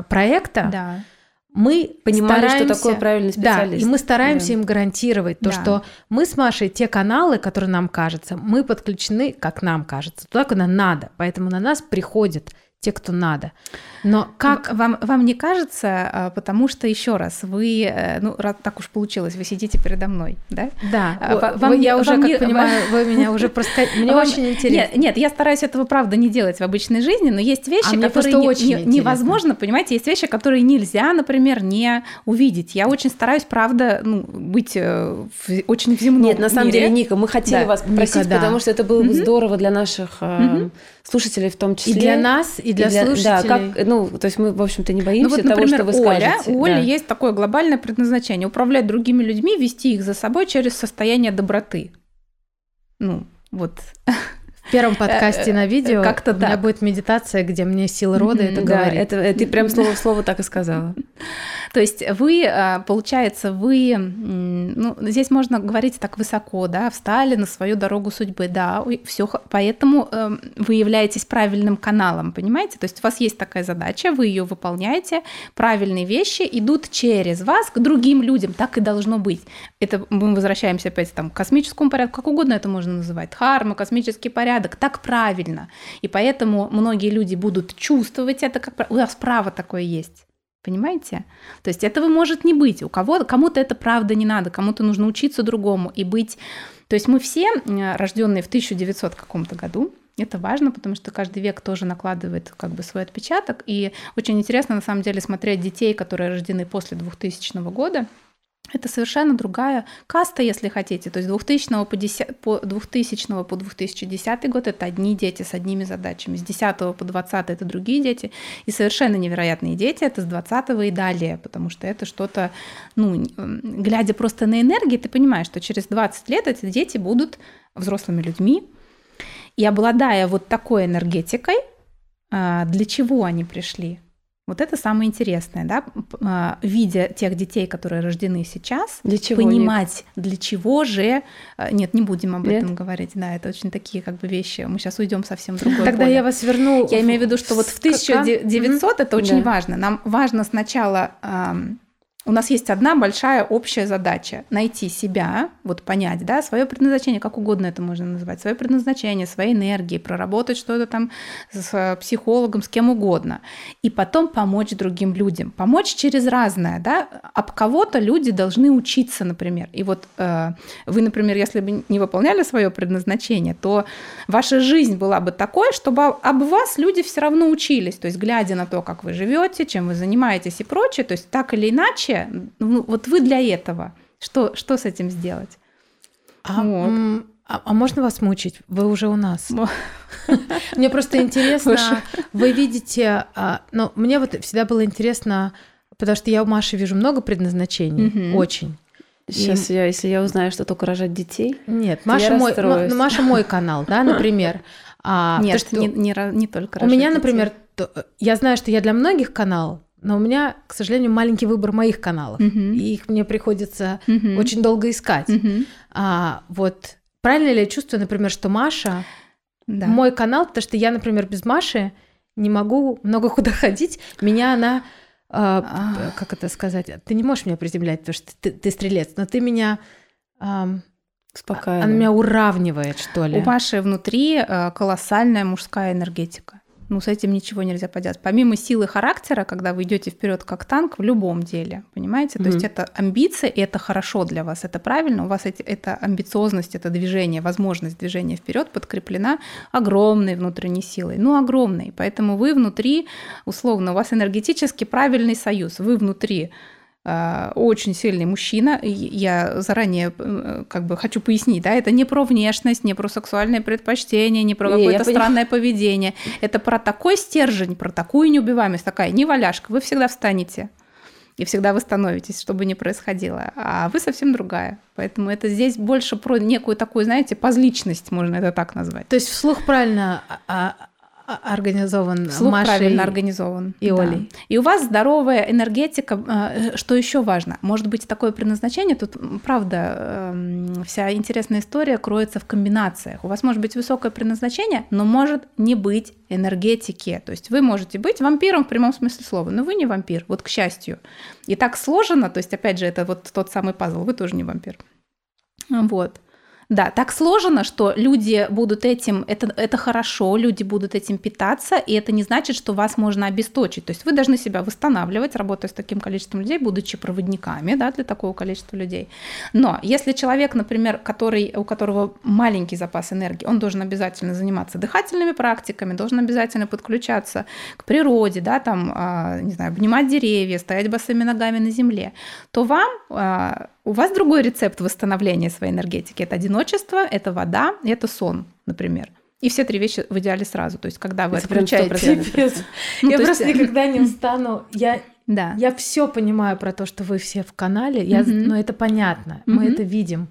проекта Да. мы Понимали, что стараемся- такое правильный Да, специалист. и мы стараемся Да. им гарантировать то, Да. что мы с Машей те каналы, которые нам кажется, мы подключены, как нам кажется, туда, куда надо. Поэтому на нас приходят те, кто надо. Но как... Вам, вам не кажется, а, потому что еще раз, вы, э, ну, так уж получилось, вы сидите передо мной, да? Да, А, о- ва- вы- вам я уже, вам как не- понимаю, вы меня уже просто... Мне Вам- очень интересно. Нет, нет, я стараюсь этого, правда, не делать в обычной жизни, но есть вещи, А которые не- очень не- невозможно, понимаете, есть вещи, которые нельзя, например, не увидеть. Я очень стараюсь, правда, ну, быть э, в- очень в земном Нет, на самом мире. деле, Ника, мы хотели Да. вас попросить, Ника, да. потому что это было бы Мгм. здорово для наших э, Мгм. Слушателей в том И числе. для нас, и для, слушателей. Да, как, ну, то есть мы, в общем-то, не боимся Ну вот, того, например, что вы Оля, скажете. у Оли Да. есть такое глобальное предназначение – управлять другими людьми, вести их за собой через состояние доброты. Ну, вот. В первом подкасте на видео как-то у меня будет медитация, где мне сила рода это Да, говорит. это, это ты прям слово в слово так и сказала. То есть вы, а, получается, вы, ну, здесь можно говорить так высоко, да, встали на свою дорогу судьбы, да, все, поэтому эм, вы являетесь правильным каналом, понимаете? То есть у вас есть такая задача, вы ее выполняете, правильные вещи идут через вас к другим людям, так и должно быть. Это мы возвращаемся опять там, к космическому порядку, как угодно это можно называть, дхарма, космический порядок, так правильно. И поэтому многие люди будут чувствовать это, как у вас право такое есть. Понимаете? То есть этого может не быть. У кого кому-то это правда не надо, кому-то нужно учиться другому и быть. То есть мы все рожденные в 1900 каком-то году. Это важно, потому что каждый век тоже накладывает как бы свой отпечаток. И очень интересно на самом деле смотреть детей, которые рождены после 2000 года. Это совершенно другая каста, если хотите. То есть 2000 по 10, по 2000 по 2010 год это одни дети с одними задачами, с 10 по 20 это другие дети, и совершенно невероятные дети это с 20 и далее, потому что это что-то, ну, глядя просто на энергии, ты понимаешь, что через 20 лет эти дети будут взрослыми людьми, и обладая вот такой энергетикой, а, для чего они пришли? Вот это самое интересное, да, а, видя тех детей, которые рождены сейчас, Для чего? Понимать, для чего же... а, Нет, не будем об Нет? этом говорить, да, это очень такие как бы вещи. Мы сейчас уйдем совсем в другое Тогда поле. я вас верну. Я имею в виду, что вот в К- к- 1900 это очень Да. важно. Нам важно сначала... ам, у нас есть одна большая общая задача – найти себя, вот понять, да, свое предназначение, как угодно это можно называть, свое предназначение, свои энергии, проработать что-то там с э, психологом, с кем угодно, и потом помочь другим людям. Помочь через разное, да, об кого-то люди должны учиться, например. И вот э, вы, например, если бы не выполняли свое предназначение, то ваша жизнь была бы такой, чтобы об вас люди все равно учились. То есть, глядя на то, как вы живете, чем вы занимаетесь и прочее, то есть так или иначе, ну, вот вы для этого. Что, что с этим сделать? А, Вот. м, а- а можно вас мучить? Вы уже у нас. Мне просто интересно, вы видите, а, ну, мне вот всегда было интересно, потому что я у Маши вижу много предназначений, очень. Сейчас я, если я узнаю, что только рожать детей, Нет, То я Маша мой, расстроюсь. ну, Маша мой канал, да, например. А, Нет, что не, не, не только у меня, рожать детей. например, то- я знаю, что я для многих канал, но у меня, к сожалению, маленький выбор моих каналов. Мгм. И их мне приходится Мгм. очень долго искать. Мгм. А, вот правильно ли я чувствую, например, что Маша Да. мой канал, потому что я, например, без Маши не могу много куда ходить. Меня она, а, А. как это сказать, ты не можешь меня приземлять, потому что ты, ты стрелец, но ты меня, ам, Успокаиваю. она меня уравнивает, что ли. У Маши внутри э, колоссальная мужская энергетика. Ну, с этим ничего нельзя поделать. Помимо силы характера, когда вы идете вперед как танк в любом деле, понимаете? То есть это амбиции, и это хорошо для вас, это правильно. У вас эти, эта амбициозность, это движение, возможность движения вперед подкреплена огромной внутренней силой. Ну, огромной. Поэтому вы внутри, условно, у вас энергетически правильный союз. Вы внутри очень сильный мужчина. Я заранее э, как бы хочу пояснить, да, это не про внешность, не про сексуальные предпочтения, не про какое-то странное поведение. Это про такой стержень, про такую неубиваемость, такая неваляшка. Вы всегда встанете и всегда восстановитесь, что бы ни происходило. А вы совсем другая. Поэтому это здесь больше про некую такую, знаете, позличность, можно это так назвать. То есть вслух правильно а, а, организован Слух Машей правильно организован. и да. Олей. И у вас здоровая энергетика. э, Что еще важно? Может быть, такое предназначение. Тут, правда, эм, вся интересная история кроется в комбинациях. У вас может быть высокое предназначение, но может не быть энергетики. То есть вы можете быть вампиром в прямом смысле слова, но вы не вампир, вот к счастью. И так сложено, то есть, опять же, это вот тот самый пазл, вы тоже не вампир. Вот. Да, так сложено, что люди будут этим, это, это хорошо, люди будут этим питаться, и это не значит, что вас можно обесточить. То есть вы должны себя восстанавливать, работая с таким количеством людей, будучи проводниками да, для такого количества людей. Но если человек, например, который, у которого маленький запас энергии, он должен обязательно заниматься дыхательными практиками, должен обязательно подключаться к природе, да, там, а, не знаю, обнимать деревья, стоять босыми ногами на земле, то вам а, у вас другой рецепт восстановления своей энергетики. Это одиночество, это вода, это сон, например. И все три вещи в идеале сразу. То есть, когда вы Это отключаете... 100%. Пипец. Ну, я то просто есть- никогда не устану. Я, Да. я все понимаю про то, что вы все в канале, я, Мгм. но это понятно, мы Мгм. это видим.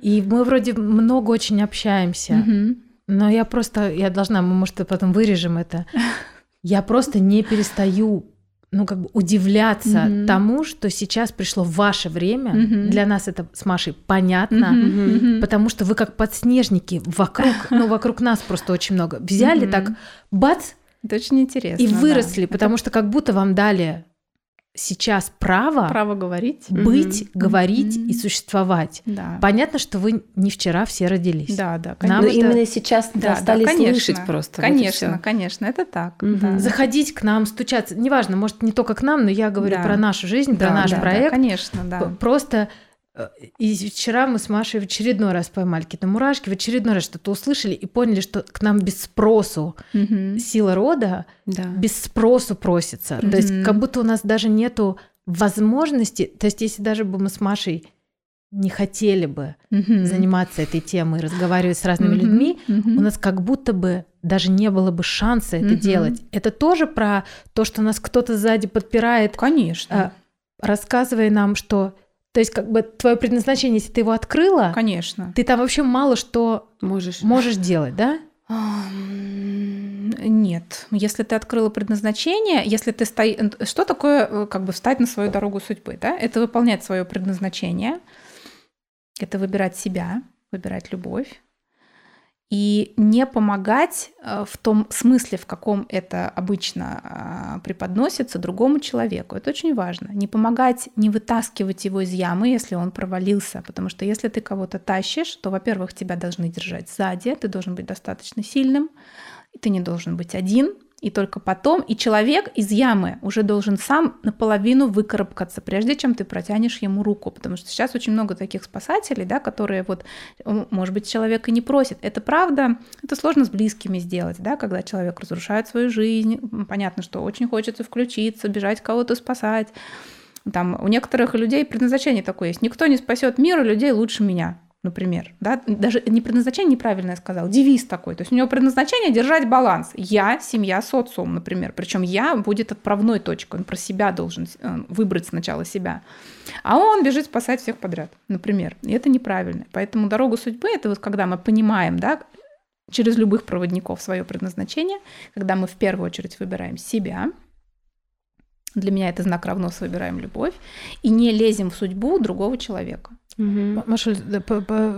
И мы вроде много очень общаемся. Мгм. Но я просто, я должна, мы, может, потом вырежем это. Я просто не перестаю, ну, как бы удивляться Мгм. тому, что сейчас пришло ваше время. Мгм. Для нас это с Машей понятно, Мгм. Мгм. потому что вы как подснежники вокруг, ну, вокруг нас просто очень много. Взяли Мгм. так, бац, Это очень интересно. и да. выросли, Это потому что как будто вам дали сейчас право право говорить. быть, Мгм. говорить Мгм. и существовать. Да. Понятно, что вы не вчера все родились. Да, да, Нам Но это- именно сейчас Да, да, стали конечно. слышать просто. вот Конечно, всё. конечно, это так. Мгм. да. заходить к нам, стучаться. Неважно, может, не только к нам, но я говорю Да. про нашу жизнь, про Да, наш да, да, проект. конечно, да. Просто и вчера мы с Машей в очередной раз поймали какие-то мурашки, в очередной раз что-то услышали и поняли, что к нам без спросу Мгм. сила рода Да. без спросу просится. То есть как будто у нас даже нету возможности, то есть если даже бы мы с Машей не хотели бы Мгм. заниматься этой темой, разговаривать с разными Мгм. людьми, Мгм. у нас как будто бы даже не было бы шанса это Мгм. делать. Это тоже про то, что нас кто-то сзади подпирает, Конечно. а, рассказывая нам, что... То есть как бы твое предназначение, если ты его открыла, Конечно. ты там вообще мало что Можешь. можешь делать, да? Нет. Если ты открыла предназначение, если ты стоишь... Что такое э, как бы встать на свою дорогу судьбы? Да? Это выполнять свое предназначение, это выбирать себя, выбирать любовь, и не помогать э, в том смысле, в каком это обычно а, преподносится другому человеку. Это очень важно. Не помогать, не вытаскивать его из ямы, если он провалился. Потому что если ты кого-то тащишь, то, во-первых, тебя должны держать сзади, ты должен быть достаточно сильным, ты не должен быть один, и только потом, и человек из ямы уже должен сам наполовину выкарабкаться, прежде чем ты протянешь ему руку, потому что сейчас очень много таких спасателей, да, которые вот, может быть, человек и не просит. Это правда, это сложно с близкими сделать, да, когда человек разрушает свою жизнь, понятно, что очень хочется включиться, бежать кого-то спасать. Там у некоторых людей предназначение такое есть. Никто не спасет мир и людей лучше меня например, да, даже не предназначение неправильно я сказал, девиз такой, то есть у него предназначение держать баланс. Я, семья, социум, например, причем я будет отправной точкой, он про себя должен э, выбрать сначала себя, а он бежит спасать всех подряд, например, и это неправильно. Поэтому дорога судьбы это вот когда мы понимаем, да, через любых проводников свое предназначение, когда мы в первую очередь выбираем себя, для меня это знак равно выбираем любовь, и не лезем в судьбу другого человека. Угу. Машуль,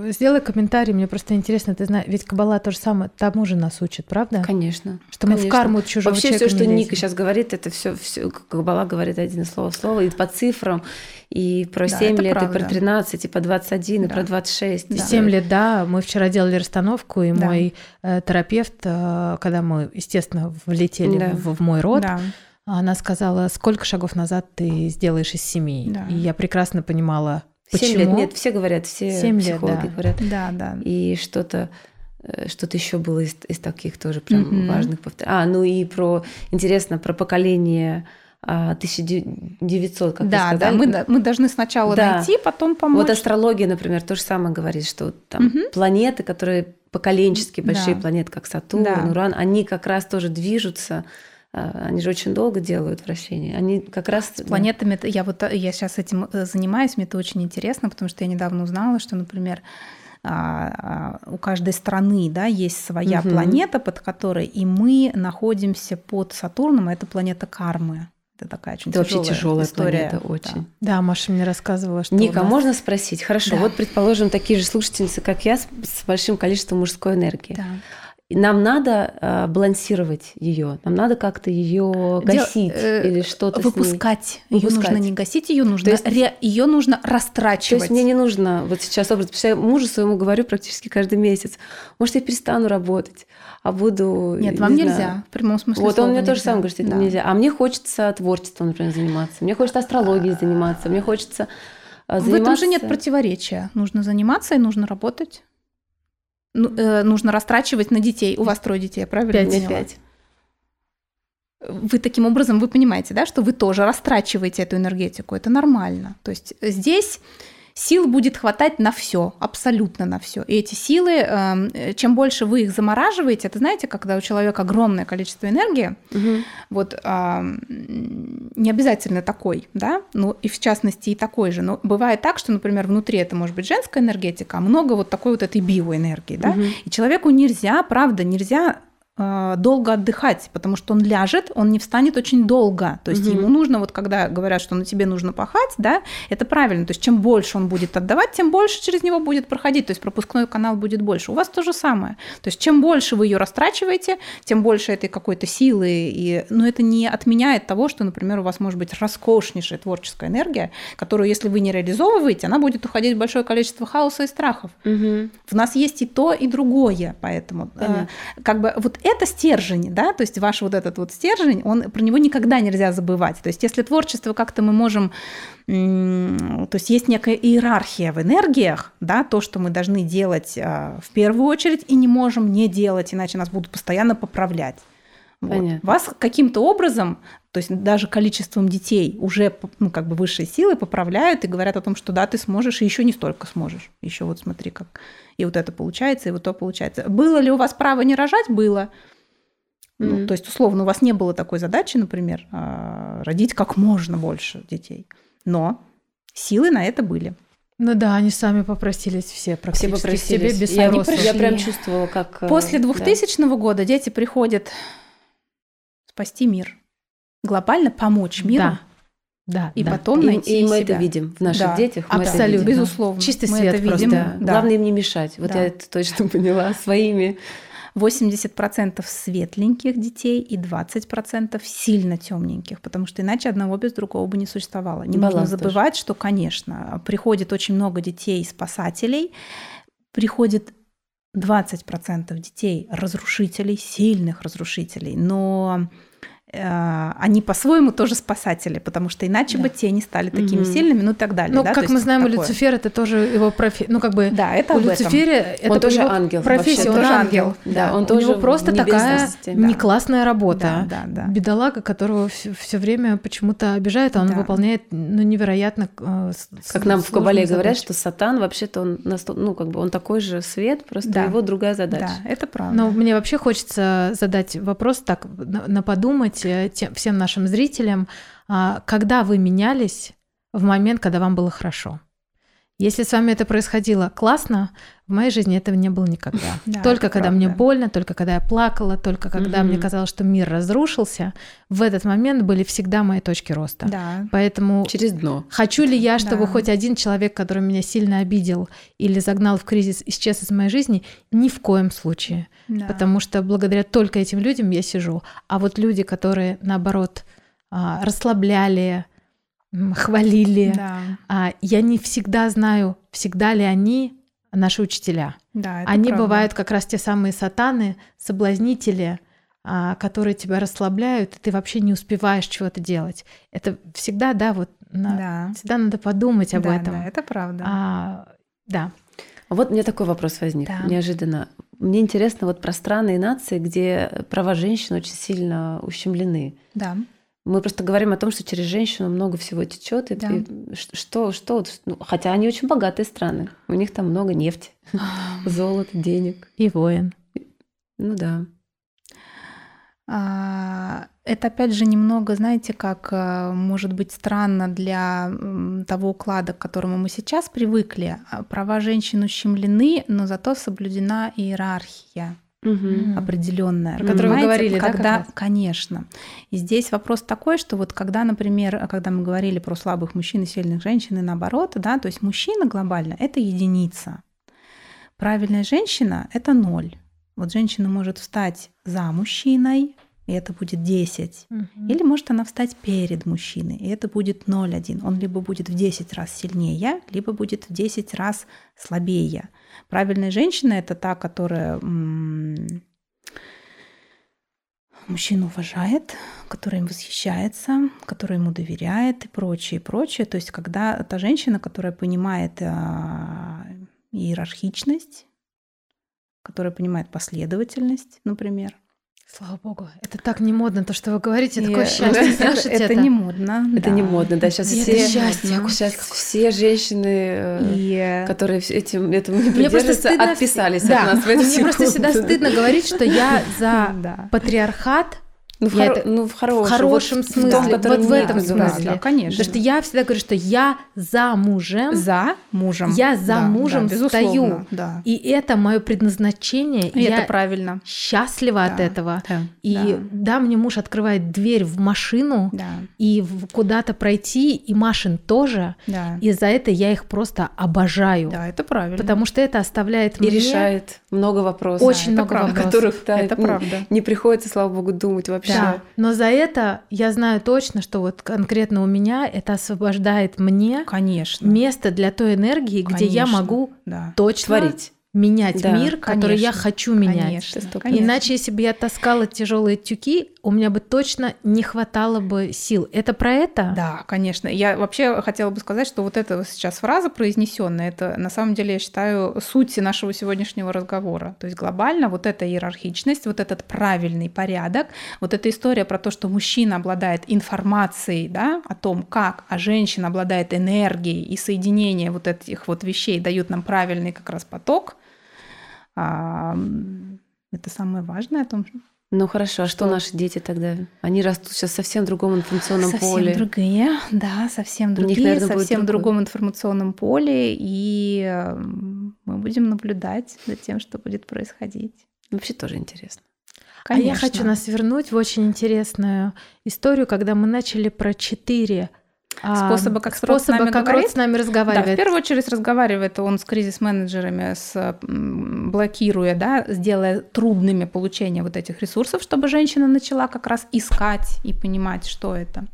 сделай комментарий, мне просто интересно, ты знаешь, ведь Кабала то же самое тому же нас учит, правда? Конечно. Что мы в карму чужого Вообще все, что Ника сейчас говорит, это все, все Кабала говорит один слово в слово, и по цифрам, и про да, 7 лет, правда. и про 13, и по 21, да. и про 26. Да. 7 лет, да. Мы вчера делали расстановку, и да. мой э, терапевт, э, когда мы, естественно, влетели да. в, в мой род, да. она сказала, сколько шагов назад ты сделаешь из семи. Да. И я прекрасно понимала, Почему? 7 лет, нет, все говорят, все 7 психологи лет, да. говорят. Да, да. И что-то э, что-то еще было из, из таких тоже прям mm-hmm. важных повторений. А, ну и про, интересно, про поколение 1900, как да, вы сказали. Да, мы, мы должны сначала да. найти, потом помочь. Вот астрология, например, то же самое говорит, что там угу. планеты, которые поколенчески большие да. планеты, как Сатурн, да. Уран, они как раз тоже движутся а, они же очень долго делают вращение. Они как раз... С планетами, я вот я сейчас этим э, занимаюсь, мне это очень интересно, потому что я недавно узнала, что, например, а, а, у каждой страны да, есть своя угу. планета, под которой и мы находимся под Сатурном, а это планета кармы. Это такая очень это тяжелая, тяжелая история. Планета, очень. Да. да, Маша мне рассказывала, что. Ника, нас... можно спросить? Хорошо, да. вот предположим, такие же слушательницы, как я, с, с большим количеством мужской энергии. Да. Нам надо э, балансировать ее, нам надо как-то ее гасить Дел, э, или что-то выпускать. Ее нужно не гасить, ее нужно есть, ре, ее нужно растрачивать. То есть мне не нужно вот сейчас образ, потому что я мужу своему говорю практически каждый месяц, может я перестану работать, а буду. Нет, вам не нельзя знаю. в прямом смысле. Вот он мне тоже сам говорит, что это да. нельзя. А мне хочется творчеством, например, заниматься, мне хочется астрологией заниматься, мне хочется заниматься... В этом же нет противоречия. Нужно заниматься и нужно работать. Ну, э, нужно растрачивать на детей. У вас трое детей, правильно? Пять. Пять. Вы таким образом, вы понимаете, да, что вы тоже растрачиваете эту энергетику. Это нормально. То есть здесь сил будет хватать на все, абсолютно на все. И эти силы, эм, чем больше вы их замораживаете, это знаете, когда у человека огромное количество энергии, угу. вот не обязательно такой, да, ну и в частности и такой же, но бывает так, что, например, внутри это может быть женская энергетика, а много вот такой вот этой биоэнергии, да, угу. и человеку нельзя, правда, нельзя долго отдыхать, потому что он ляжет, он не встанет очень долго. То есть угу. ему нужно, вот когда говорят, что на тебе нужно пахать, да, это правильно. То есть чем больше он будет отдавать, тем больше через него будет проходить. То есть пропускной канал будет больше. У вас то же самое. То есть чем больше вы ее растрачиваете, тем больше этой какой-то силы. И... Но это не отменяет того, что, например, у вас может быть роскошнейшая творческая энергия, которую, если вы не реализовываете, она будет уходить в большое количество хаоса и страхов. Угу. В нас есть и то, и другое. Поэтому э, как бы вот это стержень, да, то есть ваш вот этот вот стержень, он, про него никогда нельзя забывать. То есть если творчество как-то мы можем, то есть есть некая иерархия в энергиях, да, то, что мы должны делать а, в первую очередь и не можем не делать, иначе нас будут постоянно поправлять. Вот. Вас каким-то образом, то есть даже количеством детей уже ну, как бы высшие силы поправляют и говорят о том, что да, ты сможешь, и еще не столько сможешь. Еще вот смотри, как и вот это получается, и вот то получается. Было ли у вас право не рожать? Было. Ну, то есть, условно, у вас не было такой задачи, например, а, родить как можно больше детей. Но силы на это были. Ну да, они сами попросились все практически все попросились. себе без я, я прям чувствовала, как... Э, После 2000 да. года дети приходят спасти мир, глобально помочь миру. Да. Да, и да. потом найти и, и мы себя. это видим в наших да, детях. Мы абсолютно, это видим. безусловно. Чистый мы свет это просто. Видим. Да. Да. Главное им не мешать. Вот да. я это точно поняла своими 80% светленьких детей и 20% сильно темненьких, потому что иначе одного без другого бы не существовало. Не Баланс нужно забывать, тоже. что, конечно, приходит очень много детей-спасателей, приходит 20% детей разрушителей, сильных разрушителей, но они по-своему тоже спасатели, потому что иначе да. бы те не стали такими mm-hmm. сильными, ну и так далее. Ну, да? как мы знаем, такое. Люцифер это тоже его профессия. Ну, как бы да, это у Люцифера это он тоже ангел. Профессия, он ангел. Да, он у тоже него просто такая системе. не классная работа. Да, да, да. Бедолага, которого все время почему-то обижает, а он да. выполняет ну, невероятно. Э, как нам в Кабале говорят, что Сатан вообще-то он ну как бы он такой же свет, просто да. его другая задача. Да, это правда. Но мне вообще хочется задать вопрос так на, на подумать э, тем, всем нашим зрителям, а, когда вы менялись в момент, когда вам было хорошо. Если с вами это происходило классно, в моей жизни этого не было никогда. Да, только когда правда. мне больно, только когда я плакала, только когда mm-hmm. мне казалось, что мир разрушился, в этот момент были всегда мои точки роста. Да. Поэтому через дно. Хочу ли я, чтобы да. хоть один человек, который меня сильно обидел или загнал в кризис, исчез из моей жизни? Ни в коем случае. Да. Потому что благодаря только этим людям я сижу. А вот люди, которые наоборот а, расслабляли, хвалили. Да. А, я не всегда знаю, всегда ли они наши учителя. Да, это они правда. бывают как раз те самые сатаны, соблазнители, а, которые тебя расслабляют, и ты вообще не успеваешь чего-то делать. Это всегда, да, вот на, да. всегда надо подумать об да, этом. Да, это правда. А, да. Вот у меня такой вопрос возник да. неожиданно. Мне интересно вот про страны и нации, где права женщин очень сильно ущемлены. Да. Мы просто говорим о том, что через женщину много всего течет. И, да. и что, что, ну, хотя они очень богатые страны. У них там много нефти, золота, денег. И воин. Ну да. А, это опять же немного, знаете, как э, может быть странно для того уклада, к которому мы сейчас привыкли. А, права женщин ущемлены, но зато соблюдена иерархия угу. определенная. Про которую вы говорили, когда, да? Конечно. И здесь вопрос такой, что вот когда, например, когда мы говорили про слабых мужчин и сильных женщин, и наоборот, да, то есть мужчина глобально это единица. Правильная женщина это ноль. Вот женщина может встать за мужчиной, и это будет 10. Угу. Или может она встать перед мужчиной, и это будет 0,1. Он либо будет в 10 раз сильнее, либо будет в 10 раз слабее. Правильная женщина это та, которая мужчину уважает, которая им восхищается, которая ему доверяет и прочее, и прочее. То есть когда та женщина, которая понимает а, иерархичность, которая понимает последовательность, например, Слава богу, это так не модно, то, что вы говорите, и такое счастье слышать это. Это не модно. Это да. не модно, да. Сейчас и все, счастье, сейчас все женщины, э, и... которые этим этому не придерживаются, отписались да. от нас в эту Мне секунду. просто всегда стыдно говорить, что я за патриархат, ну, в, хоро... это... ну, в хорошем, в хорошем вот смысле. В том, вот в этом смысле. Да, конечно. Потому что я всегда говорю, что я за мужем. За мужем. Я за да, мужем да, стою. Да. И это мое предназначение. И я это правильно. Счастлива да, от этого. Да, и да. да, мне муж открывает дверь в машину да. и куда-то пройти, и Машин тоже. Да. И за это я их просто обожаю. Да, это правильно. Потому что это оставляет и мне... решает много вопросов. Очень да, много вопросов. О которых да, это правда. не приходится, слава богу, думать вообще. Да. Но за это я знаю точно, что вот конкретно у меня это освобождает мне Конечно. место для той энергии, где Конечно. я могу да. точно творить менять да, мир, который конечно, я хочу менять. Конечно, конечно. Иначе, если бы я таскала тяжелые тюки, у меня бы точно не хватало бы сил. Это про это? Да, конечно. Я вообще хотела бы сказать, что вот эта сейчас фраза произнесенная, это на самом деле, я считаю, суть нашего сегодняшнего разговора. То есть глобально вот эта иерархичность, вот этот правильный порядок, вот эта история про то, что мужчина обладает информацией да, о том, как, а женщина обладает энергией, и соединение вот этих вот вещей дают нам правильный как раз поток, это самое важное о том, ну хорошо, а что, что наши дети тогда? Они растут сейчас совсем в другом информационном совсем поле. Совсем другие, да, совсем другие, них, наверное, совсем в другом информационном поле, и мы будем наблюдать за тем, что будет происходить. Вообще тоже интересно. Конечно. А я хочу нас вернуть в очень интересную историю, когда мы начали про четыре а, способа, как, способа, с, род с нами как говорит. род с нами разговаривает. Да, в первую очередь разговаривает он с кризис-менеджерами, с, блокируя, да, сделая трудными получение вот этих ресурсов, чтобы женщина начала как раз искать и понимать, что это.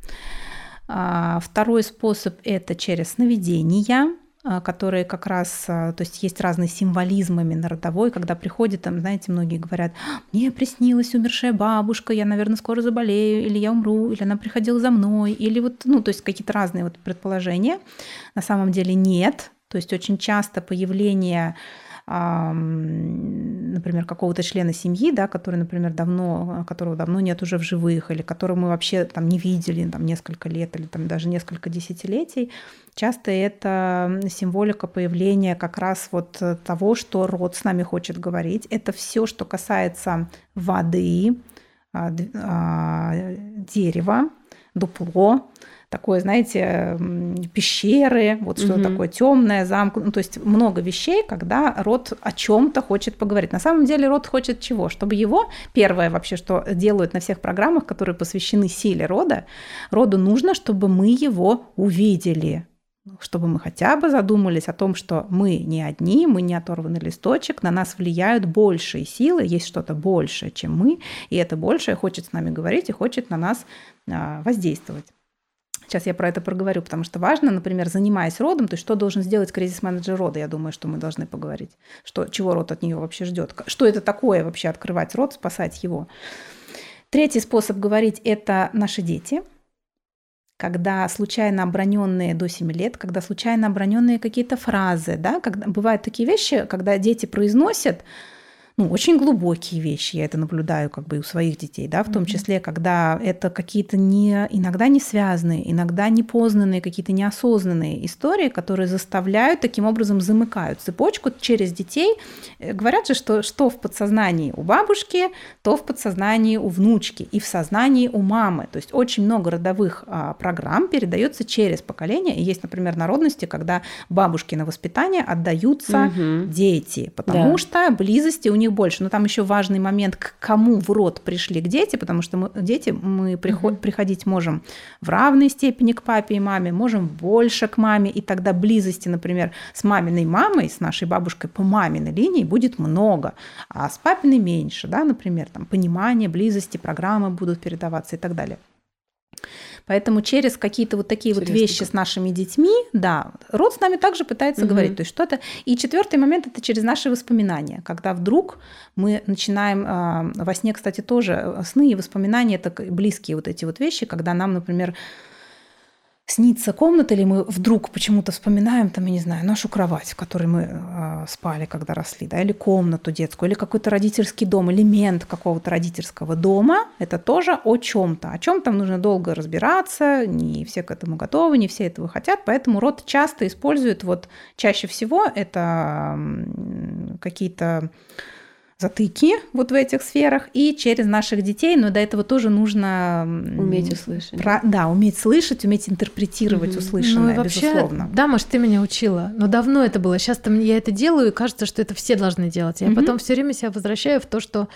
А, второй способ – это через сновидения, которые как раз, а, то есть есть разный символизм именно родовой, когда приходит, там, знаете, многие говорят, мне приснилась умершая бабушка, я, наверное, скоро заболею, или я умру, или она приходила за мной, или вот, ну, то есть какие-то разные вот предположения. На самом деле нет, то есть очень часто появление например, какого-то члена семьи, да, который, например, давно, которого давно нет уже в живых, или которого мы вообще там не видели там, несколько лет или там, даже несколько десятилетий, часто это символика появления как раз вот того, что род с нами хочет говорить. Это все, что касается воды, а, а, дерева, дупло, такое, знаете, пещеры, вот что угу. такое темное, замку, ну, то есть много вещей, когда род о чем-то хочет поговорить. На самом деле род хочет чего? Чтобы его, первое вообще, что делают на всех программах, которые посвящены силе рода, роду нужно, чтобы мы его увидели, чтобы мы хотя бы задумались о том, что мы не одни, мы не оторванный листочек, на нас влияют большие силы, есть что-то большее, чем мы, и это большее хочет с нами говорить и хочет на нас а, воздействовать. Сейчас я про это проговорю, потому что важно, например, занимаясь родом, то есть что должен сделать кризис-менеджер рода, я думаю, что мы должны поговорить, что, чего род от нее вообще ждет, что это такое вообще открывать род, спасать его. Третий способ говорить – это наши дети, когда случайно оброненные до 7 лет, когда случайно оброненные какие-то фразы, да, когда бывают такие вещи, когда дети произносят, ну, очень глубокие вещи. Я это наблюдаю как бы и у своих детей, да, в том числе, когда это какие-то не, иногда не связанные, иногда непознанные, какие-то неосознанные истории, которые заставляют таким образом замыкают цепочку через детей. Э, говорят же, что что в подсознании у бабушки, то в подсознании у внучки и в сознании у мамы. То есть очень много родовых а, программ передается через поколение. И есть, например, народности, когда бабушки на воспитание отдаются угу. дети, потому да. что близости у них них больше. Но там еще важный момент, к кому в род пришли к дети, потому что мы, дети, мы приход, угу. приходить можем в равной степени к папе и маме, можем больше к маме, и тогда близости, например, с маминой мамой, с нашей бабушкой по маминой линии будет много, а с папиной меньше, да, например, там понимание, близости, программы будут передаваться и так далее. Поэтому через какие-то вот такие Интересно. вот вещи с нашими детьми, да, род с нами также пытается угу. говорить. То есть что-то. И четвертый момент это через наши воспоминания, когда вдруг мы начинаем а, во сне, кстати, тоже э, сны и воспоминания это близкие вот эти вот вещи, когда нам, например, снится комната, или мы вдруг почему-то вспоминаем, там, я не знаю, нашу кровать, в которой мы э, спали, когда росли, да, или комнату детскую, или какой-то родительский дом, элемент какого-то родительского дома, это тоже о чем-то. О чем там нужно долго разбираться, не все к этому готовы, не все этого хотят, поэтому род часто использует, вот чаще всего это какие-то затыки вот в этих сферах и через наших детей, но до этого тоже нужно уметь услышать. Про, да, уметь слышать, уметь интерпретировать угу. услышанное, ну, вообще, безусловно. Да, может, ты меня учила, но давно это было. Сейчас там я это делаю, и кажется, что это все должны делать. Я угу. потом все время себя возвращаю в то, что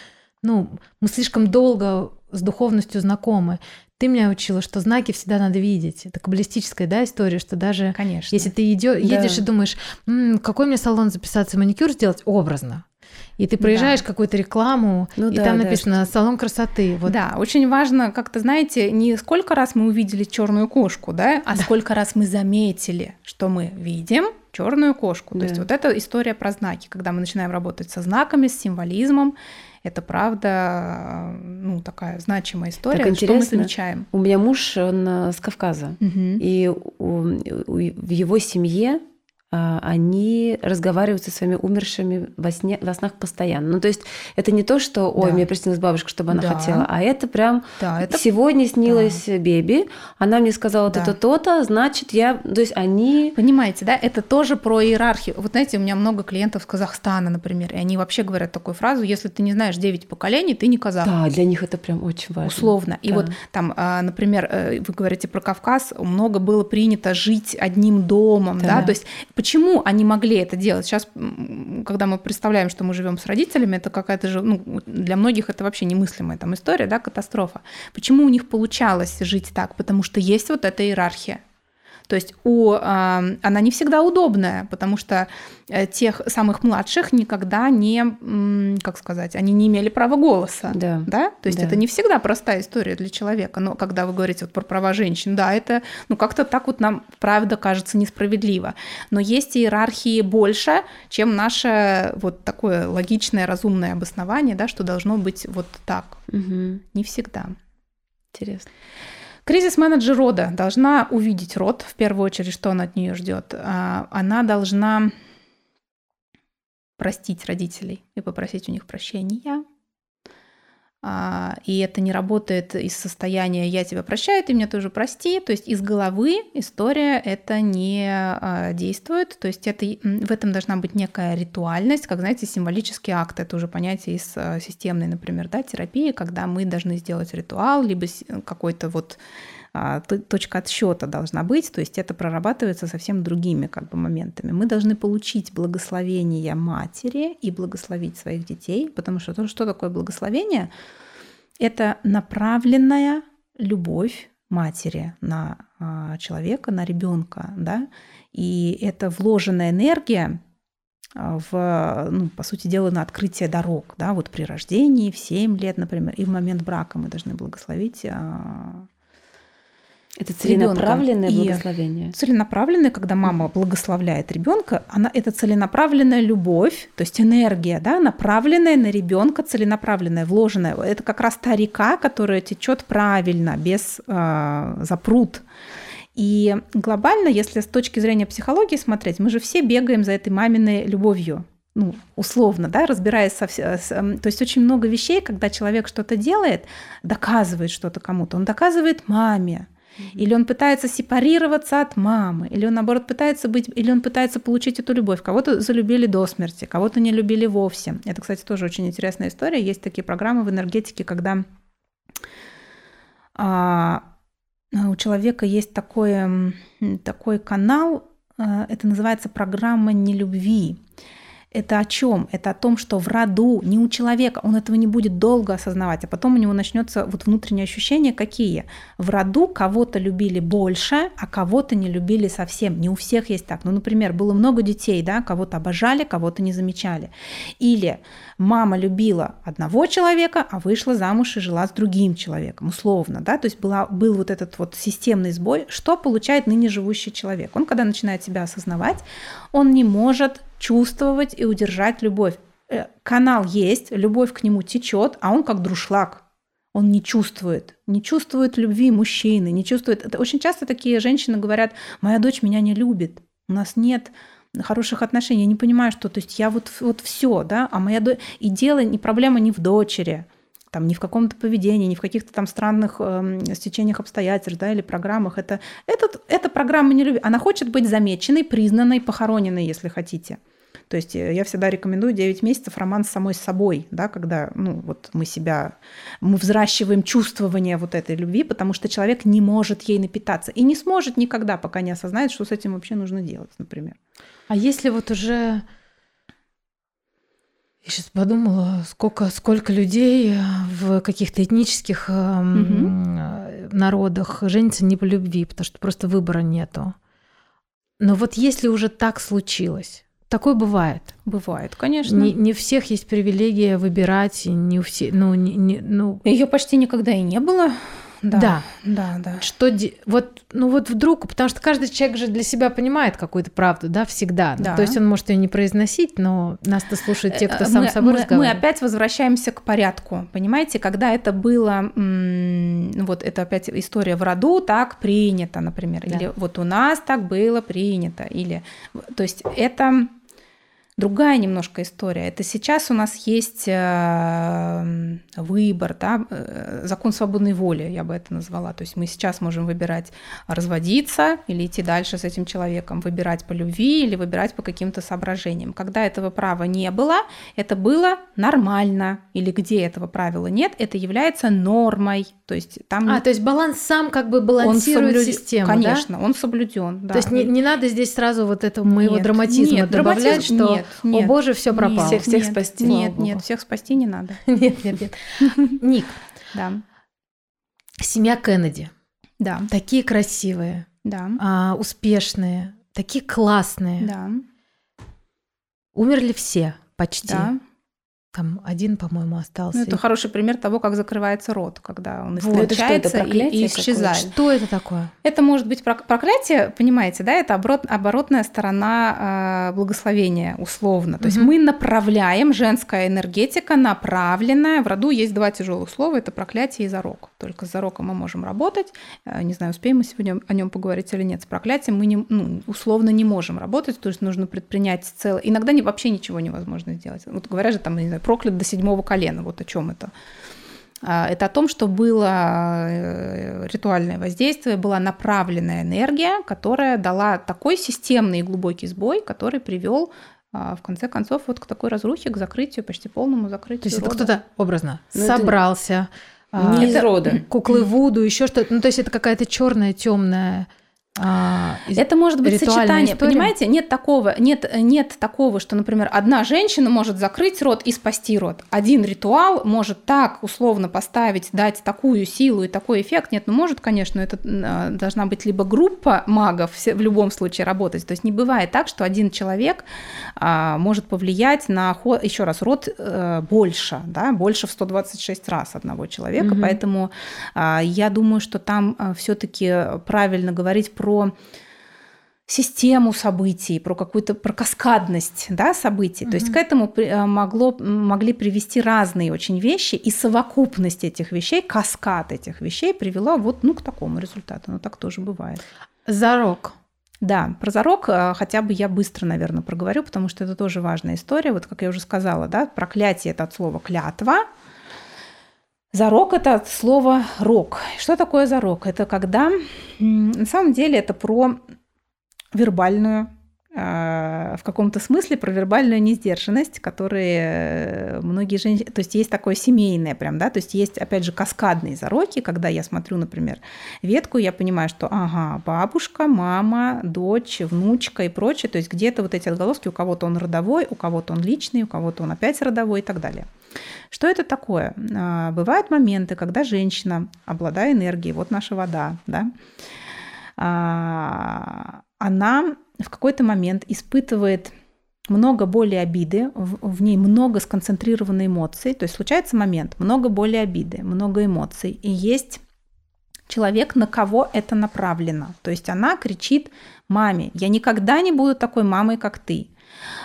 ну, мы слишком долго с духовностью знакомы. Ты меня учила, что знаки всегда надо видеть. Это каббалистическая да, история, что даже Конечно. если ты идё, едешь да. и думаешь, м-м, какой мне салон записаться, маникюр сделать, образно. И ты проезжаешь да. какую-то рекламу, ну, и да, там написано да, салон красоты. Вот. Да, очень важно, как-то, знаете, не сколько раз мы увидели черную кошку, да, а да. сколько раз мы заметили, что мы видим черную кошку. Да. То есть вот эта история про знаки, когда мы начинаем работать со знаками, с символизмом, это правда, ну, такая значимая история, так что мы замечаем. У меня муж, он э, с Кавказа, угу. и у, у, в его семье они разговаривают со своими умершими во, сне, во снах постоянно. Ну, то есть это не то, что, ой, да. мне приснилась бабушка, чтобы она да. хотела, а это прям да, это... сегодня снилась да. Беби, она мне сказала да. то-то, то-то, значит, я... То есть они... Понимаете, да, это тоже про иерархию. Вот знаете, у меня много клиентов с Казахстана, например, и они вообще говорят такую фразу, если ты не знаешь 9 поколений, ты не казах. Да, для них это прям очень важно. Условно. И да. вот там, а, например, э, вы говорите про Кавказ, много было принято жить одним домом, да, да? то есть Почему они могли это делать? Сейчас, когда мы представляем, что мы живем с родителями, это какая-то же, ну, для многих это вообще немыслимая там история, да, катастрофа. Почему у них получалось жить так? Потому что есть вот эта иерархия. То есть у, э, она не всегда удобная, потому что э, тех самых младших никогда не, как сказать, они не имели права голоса. Да. да? То есть да. это не всегда простая история для человека. Но когда вы говорите вот про права женщин, да, это ну, как-то так вот нам правда кажется несправедливо. Но есть иерархии больше, чем наше вот такое логичное, разумное обоснование, да, что должно быть вот так. Угу. Не всегда. Интересно. Кризис-менеджер рода должна увидеть род, в первую очередь, что он от нее ждет. А, она должна простить родителей и попросить у них прощения. А, и это не работает из состояния «я тебя прощаю, ты меня тоже прости». То есть из головы история это не а, действует. То есть это, в этом должна быть некая ритуальность, как, знаете, символический акт. Это уже понятие из а, системной, например, да, терапии, когда мы должны сделать ритуал, либо какой-то вот точка отсчета должна быть, то есть это прорабатывается совсем другими как бы моментами. Мы должны получить благословение матери и благословить своих детей, потому что то, что такое благословение, это направленная любовь матери на а, человека, на ребенка, да, и это вложенная энергия а, в, ну, по сути дела, на открытие дорог, да, вот при рождении в 7 лет, например, и в момент брака мы должны благословить а, это целенаправленное ребенка. благословение. целенаправленное, когда мама благословляет ребенка, она это целенаправленная любовь, то есть энергия, да, направленная на ребенка, целенаправленная, вложенная. Это как раз та река, которая течет правильно, без э, запрут. И глобально, если с точки зрения психологии смотреть, мы же все бегаем за этой маминой любовью ну, условно, да, разбираясь со всем. То есть очень много вещей, когда человек что-то делает, доказывает что-то кому-то. Он доказывает маме, или он пытается сепарироваться от мамы, или он, наоборот, пытается быть, или он пытается получить эту любовь. Кого-то залюбили до смерти, кого-то не любили вовсе. Это, кстати, тоже очень интересная история. Есть такие программы в энергетике, когда а, у человека есть такой, такой канал, а, это называется программа нелюбви. Это о чем? Это о том, что в роду, не у человека, он этого не будет долго осознавать, а потом у него начнется вот внутреннее ощущение какие? В роду кого-то любили больше, а кого-то не любили совсем. Не у всех есть так. Ну, например, было много детей, да, кого-то обожали, кого-то не замечали. Или мама любила одного человека, а вышла замуж и жила с другим человеком, условно, да, то есть была, был вот этот вот системный сбой, что получает ныне живущий человек. Он, когда начинает себя осознавать, он не может чувствовать и удержать любовь. Э, канал есть, любовь к нему течет, а он как друшлаг. Он не чувствует, не чувствует любви мужчины, не чувствует. Это очень часто такие женщины говорят: "Моя дочь меня не любит, у нас нет хороших отношений, я не понимаю, что, то есть я вот вот все, да, а моя дочь и дело не проблема не в дочери, там, не в каком-то поведении, не в каких-то там странных э, стечениях обстоятельств, да, или программах. Это, этот, эта программа не любит. Она хочет быть замеченной, признанной, похороненной, если хотите. То есть э, я всегда рекомендую 9 месяцев роман с самой собой, да, когда ну, вот мы себя, мы взращиваем чувствование вот этой любви, потому что человек не может ей напитаться и не сможет никогда, пока не осознает, что с этим вообще нужно делать, например. А если вот уже я сейчас подумала, сколько, сколько людей в каких-то этнических угу. народах женится не по любви, потому что просто выбора нету. Но вот если уже так случилось, Такое бывает. Бывает, конечно. Не, не всех есть привилегия выбирать, не у всех, ну, не, не, ну. Ее почти никогда и не было. Да, да, да. да. Что вот, ну вот вдруг, потому что каждый человек же для себя понимает какую-то правду, да, всегда. Да. То есть он может ее не произносить, но нас-то слушают те, кто сам мы, собой мы, разговаривает. Мы опять возвращаемся к порядку, понимаете, когда это было, вот это опять история в роду, так принято, например, да. или вот у нас так было принято, или, то есть это другая немножко история. Это сейчас у нас есть э, выбор, да, э, закон свободной воли, я бы это назвала. То есть мы сейчас можем выбирать разводиться или идти дальше с этим человеком, выбирать по любви или выбирать по каким-то соображениям. Когда этого права не было, это было нормально. Или где этого правила нет, это является нормой. То есть там... А, то есть баланс сам как бы балансирует соблю... систему, Конечно, да? он соблюден. Да. То есть не, не надо здесь сразу вот этого моего нет, драматизма нет, добавлять, драматизм, что... Нет, нет, О боже, все пропало. Всех, всех нет, спасти. Нет, нет, всех спасти не надо. Нет, нет, нет. Ник. Да. Семья Кеннеди. Да. Такие красивые. Да. А, успешные. Такие классные. Да. Умерли все почти. Да. Там один, по-моему, остался. Ну, это хороший пример того, как закрывается рот, когда он истончается вот, и, и исчезает. Что это такое? Это может быть проклятие, понимаете, да? Это оборот, оборотная сторона э, благословения, условно. То угу. есть мы направляем, женская энергетика направленная. В роду есть два тяжелых слова, это проклятие и зарок. Только с зароком мы можем работать. Э, не знаю, успеем мы сегодня о нем поговорить или нет. С проклятием мы не, ну, условно не можем работать, то есть нужно предпринять целое... Иногда не, вообще ничего невозможно сделать. Вот говорят же там, не знаю, проклят до седьмого колена. Вот о чем это. А, это о том, что было э, ритуальное воздействие, была направленная энергия, которая дала такой системный и глубокий сбой, который привел а, в конце концов вот к такой разрухе, к закрытию, почти полному закрытию. То есть рода. это кто-то образно Но ну, собрался, Не из рода. Куклы Вуду, еще что-то. Ну, то есть это какая-то черная, темная а, это может быть сочетание, история? понимаете? Нет такого, нет, нет такого, что, например, одна женщина может закрыть рот и спасти рот. Один ритуал может так условно поставить, дать такую силу и такой эффект. Нет, ну может, конечно, это а, должна быть либо группа магов в любом случае работать. То есть не бывает так, что один человек а, может повлиять на ход, еще раз, рот а, больше, да, больше в 126 раз одного человека. Угу. Поэтому а, я думаю, что там все-таки правильно говорить про систему событий, про какую-то про каскадность да, событий. Mm-hmm. То есть к этому э, могло, могли привести разные очень вещи, и совокупность этих вещей, каскад этих вещей привела вот ну, к такому результату. Но так тоже бывает. Зарок. Да, про зарок э, хотя бы я быстро, наверное, проговорю, потому что это тоже важная история. Вот как я уже сказала, да, проклятие это от слова клятва, Зарок – это от слова «рок». Что такое зарок? Это когда, на самом деле, это про вербальную, э, в каком-то смысле про вербальную несдержанность, которые э, многие женщины... То есть есть такое семейное прям, да, то есть есть, опять же, каскадные зароки, когда я смотрю, например, ветку, я понимаю, что, ага, бабушка, мама, дочь, внучка и прочее, то есть где-то вот эти отголоски, у кого-то он родовой, у кого-то он личный, у кого-то он опять родовой и так далее. Что это такое? А, бывают моменты, когда женщина, обладая энергией, вот наша вода, да, а, она в какой-то момент испытывает много боли обиды, в, ней много сконцентрированной эмоций, то есть случается момент, много боли обиды, много эмоций, и есть человек, на кого это направлено. То есть она кричит маме, я никогда не буду такой мамой, как ты.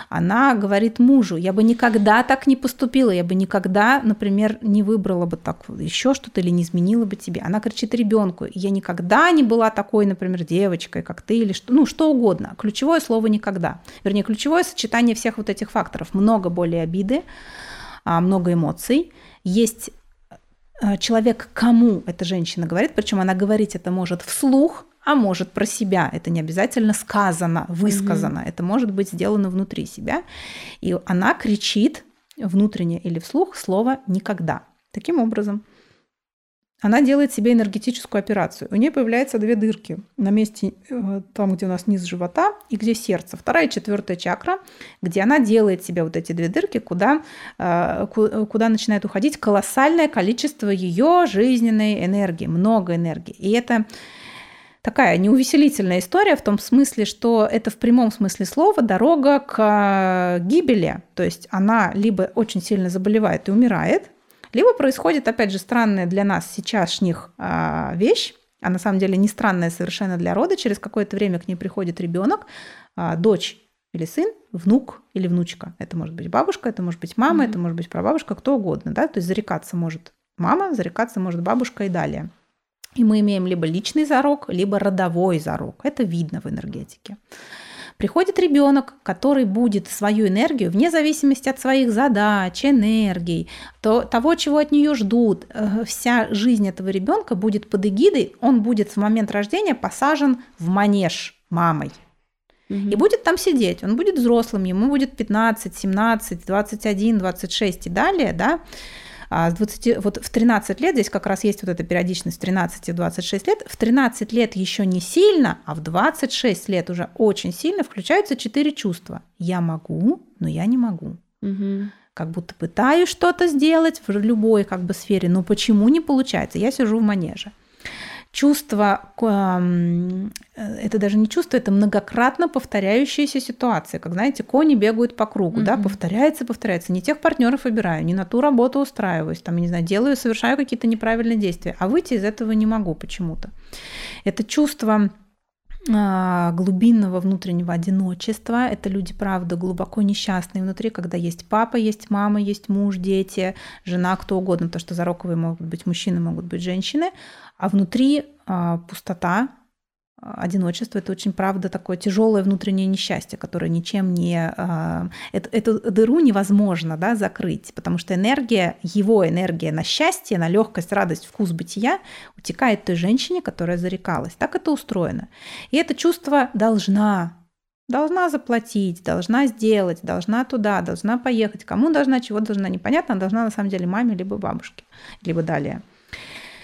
Она говорит мужу, я бы никогда так не поступила, я бы никогда, например, не выбрала бы так еще что-то или не изменила бы тебе. Она кричит ребенку, я никогда не была такой, например, девочкой, как ты, или что, ну, что угодно. Ключевое слово никогда. Вернее, ключевое сочетание всех вот этих факторов. Много боли обиды, а, много эмоций. Есть э, человек, кому эта женщина говорит, причем она говорить это может вслух, а может про себя. Это не обязательно сказано, высказано. Mm-hmm. Это может быть сделано внутри себя. И она кричит внутренне или вслух слово «никогда». Таким образом, она делает себе энергетическую операцию. У нее появляются две дырки на месте, э, там, где у нас низ живота и где сердце. Вторая и четвертая чакра, где она делает себе вот эти две дырки, куда, э, куда начинает уходить колоссальное количество ее жизненной энергии, много энергии. И это такая неувеселительная история в том смысле, что это в прямом смысле слова дорога к э, гибели. То есть она либо очень сильно заболевает и умирает, либо происходит, опять же, странная для нас сейчасшних а, вещь, а на самом деле не странная совершенно для рода. Через какое-то время к ней приходит ребенок, а, дочь или сын, внук или внучка. Это может быть бабушка, это может быть мама, mm-hmm. это может быть прабабушка, кто угодно. Да? То есть зарекаться может мама, зарекаться может бабушка и далее. И мы имеем либо личный зарок, либо родовой зарок. Это видно в энергетике. Приходит ребенок, который будет свою энергию, вне зависимости от своих задач, энергий, то, того, чего от нее ждут, э, вся жизнь этого ребенка будет под эгидой, он будет в момент рождения посажен в манеж мамой. Угу. И будет там сидеть, он будет взрослым, ему будет 15, 17, 21, 26 и далее, да, с 20, вот в 13 лет, здесь как раз есть вот эта периодичность 13-26 лет, в 13 лет еще не сильно, а в 26 лет уже очень сильно включаются четыре чувства. Я могу, но я не могу. Угу. Как будто пытаюсь что-то сделать в любой как бы сфере, но почему не получается? Я сижу в манеже чувство, это даже не чувство, это многократно повторяющаяся ситуация. Как знаете, кони бегают по кругу, mm-hmm. да, повторяется, повторяется. Не тех партнеров выбираю, не на ту работу устраиваюсь, там, я не знаю, делаю, совершаю какие-то неправильные действия, а выйти из этого не могу почему-то. Это чувство глубинного внутреннего одиночества. Это люди, правда, глубоко несчастные внутри, когда есть папа, есть мама, есть муж, дети, жена, кто угодно, то, что зароковые могут быть мужчины, могут быть женщины, а внутри а, пустота, а, одиночество это очень, правда, такое тяжелое внутреннее несчастье, которое ничем не... А, эту, эту дыру невозможно да, закрыть, потому что энергия, его энергия на счастье, на легкость, радость, вкус бытия утекает той женщине, которая зарекалась. Так это устроено. И это чувство должна, должна заплатить, должна сделать, должна туда, должна поехать. Кому должна, чего должна, непонятно, должна на самом деле маме либо бабушке, либо далее –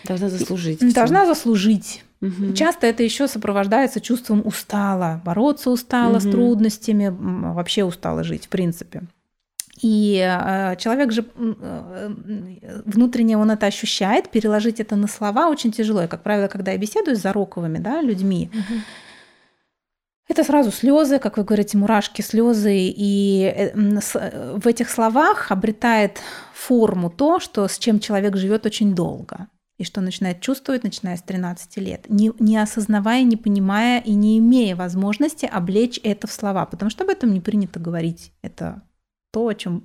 Должна заслужить. Должна заслужить. Угу. Часто это еще сопровождается чувством устала, бороться устала угу. с трудностями, вообще устала жить, в принципе. И э, человек же э, внутренне он это ощущает, переложить это на слова очень тяжело. И, как правило, когда я беседую с зароковыми да, людьми, угу. это сразу слезы, как вы говорите, мурашки, слезы. И э, в этих словах обретает форму то, что, с чем человек живет очень долго и что начинает чувствовать, начиная с 13 лет, не, не осознавая, не понимая и не имея возможности облечь это в слова, потому что об этом не принято говорить. Это то, о чем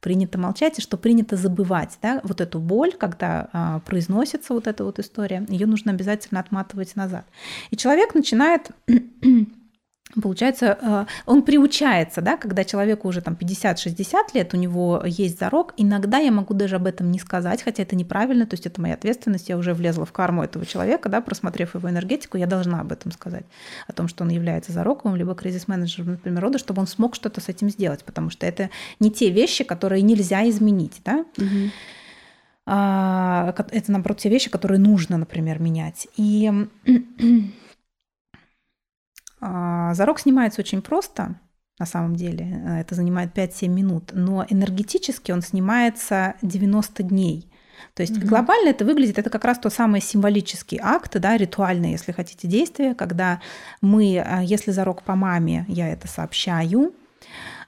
принято молчать и что принято забывать. Да? Вот эту боль, когда а, произносится вот эта вот история, ее нужно обязательно отматывать назад. И человек начинает Получается, э, он приучается, да, когда человеку уже там 50-60 лет, у него есть зарок, иногда я могу даже об этом не сказать, хотя это неправильно, то есть это моя ответственность, я уже влезла в карму этого человека, да, просмотрев его энергетику, я должна об этом сказать, о том, что он является зароковым, либо кризис-менеджером, например, рода, чтобы он смог что-то с этим сделать, потому что это не те вещи, которые нельзя изменить, да. Угу. Это, наоборот, те вещи, которые нужно, например, менять. И Зарок снимается очень просто, на самом деле. Это занимает 5-7 минут. Но энергетически он снимается 90 дней. То есть mm глобально это выглядит, это как раз тот самый символический акт, да, ритуальное, если хотите, действие, когда мы, а, если зарок по маме, я это сообщаю, а,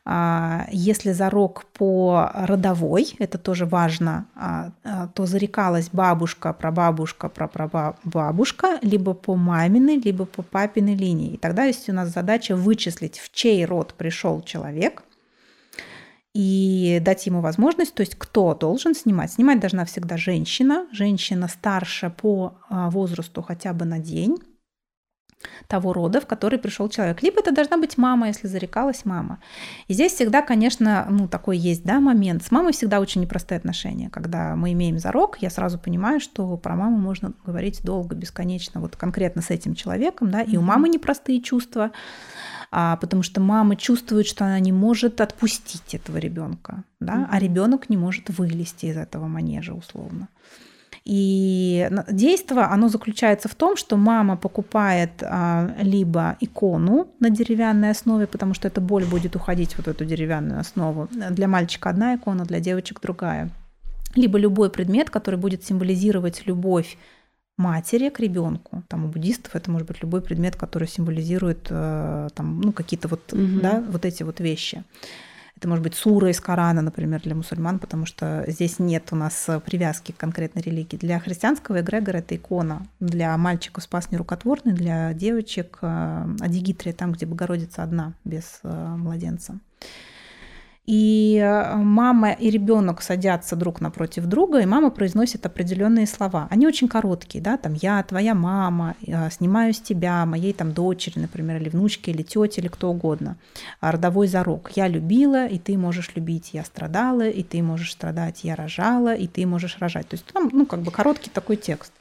если зарок по родовой, это тоже важно, а, а, то зарекалась бабушка, прабабушка, прапрабабушка, либо по маминой, либо по папиной линии. И тогда есть у нас задача вычислить, в чей род пришел человек, и дать ему возможность, то есть кто должен снимать. Снимать должна всегда женщина, женщина старше по возрасту хотя бы на день, того рода, в который пришел человек. Либо это должна быть мама, если зарекалась мама. И здесь всегда, конечно, ну, такой есть да, момент. С мамой всегда очень непростые отношения. Когда мы имеем зарок, я сразу понимаю, что про маму можно говорить долго, бесконечно, вот конкретно с этим человеком, да, и у мамы непростые чувства, а, потому что мама чувствует, что она не может отпустить этого ребенка, да, mm-hmm. а ребенок не может вылезти из этого манежа условно. И действие, оно заключается в том, что мама покупает а, либо икону на деревянной основе, потому что эта боль будет уходить вот эту деревянную основу. Для мальчика одна икона, для девочек другая. Либо любой предмет, который будет символизировать любовь матери к ребенку. Там у буддистов это может быть любой предмет, который символизирует э, там, ну, какие-то вот, угу. да, вот эти вот вещи. Это может быть сура из Корана, например, для мусульман, потому что здесь нет у нас привязки к конкретной религии. Для христианского эгрегора это икона. Для мальчиков спас нерукотворный, для девочек э, Адигитрия, там, где Богородица одна, без э, младенца. И э, мама и ребенок садятся друг напротив друга, и мама произносит определенные слова. Они очень короткие, да, там я, твоя мама, снимаю с тебя, моей там дочери, например, или внучки, или тете, или кто угодно. А родовой зарок. Я любила, и ты можешь любить. Я страдала, и ты можешь страдать. Я рожала, и ты можешь рожать. То есть там, ну, как бы короткий такой текст.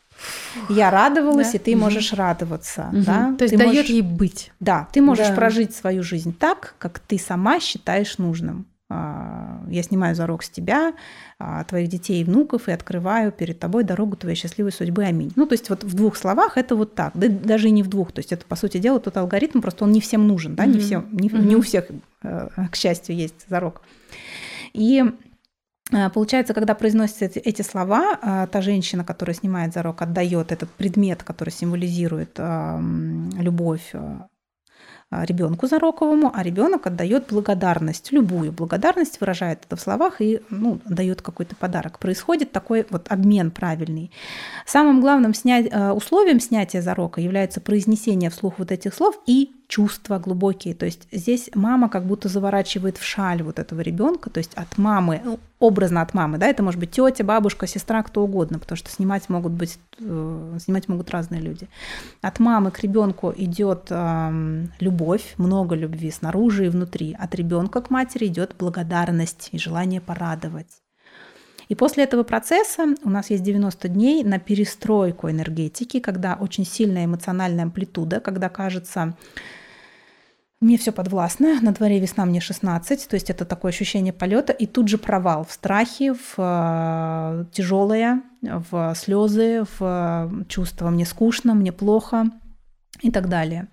Я радовалась, да. и ты угу. можешь радоваться. Угу. Да? То есть ты дает можешь... ей быть. Да, ты можешь да. прожить свою жизнь так, как ты сама считаешь нужным. А, я снимаю зарок с тебя, а, твоих детей и внуков, и открываю перед тобой дорогу твоей счастливой судьбы. Аминь. Ну, то есть вот в двух словах это вот так, да, даже и не в двух. То есть это, по сути дела, тот алгоритм, просто он не всем нужен, да, mm-hmm. не, всем, не, mm-hmm. не у всех, э, к счастью, есть зарок. И э, Получается, когда произносятся эти, слова, э, та женщина, которая снимает зарок, отдает этот предмет, который символизирует любовь, а, ребенку зароковому, а ребенок отдает благодарность, любую благодарность выражает это в словах и ну, дает какой-то подарок. Происходит такой вот обмен правильный. Самым главным снять, э, условием снятия зарока является произнесение вслух вот этих слов и чувства глубокие. То есть здесь мама как будто заворачивает в шаль вот этого ребенка, то есть от мамы, ну, образно от мамы, да, это может быть тетя, бабушка, сестра, кто угодно, потому что снимать могут быть, э, снимать могут разные люди. От мамы к ребенку идет э, любовь, много любви снаружи и внутри. От ребенка к матери идет благодарность и желание порадовать. И после этого процесса у нас есть 90 дней на перестройку энергетики, когда очень сильная эмоциональная амплитуда, когда кажется, мне все подвластно, на дворе весна мне 16, то есть это такое ощущение полета, и тут же провал в страхе, в э, тяжелое, в слезы, в чувство мне скучно, мне плохо и так далее.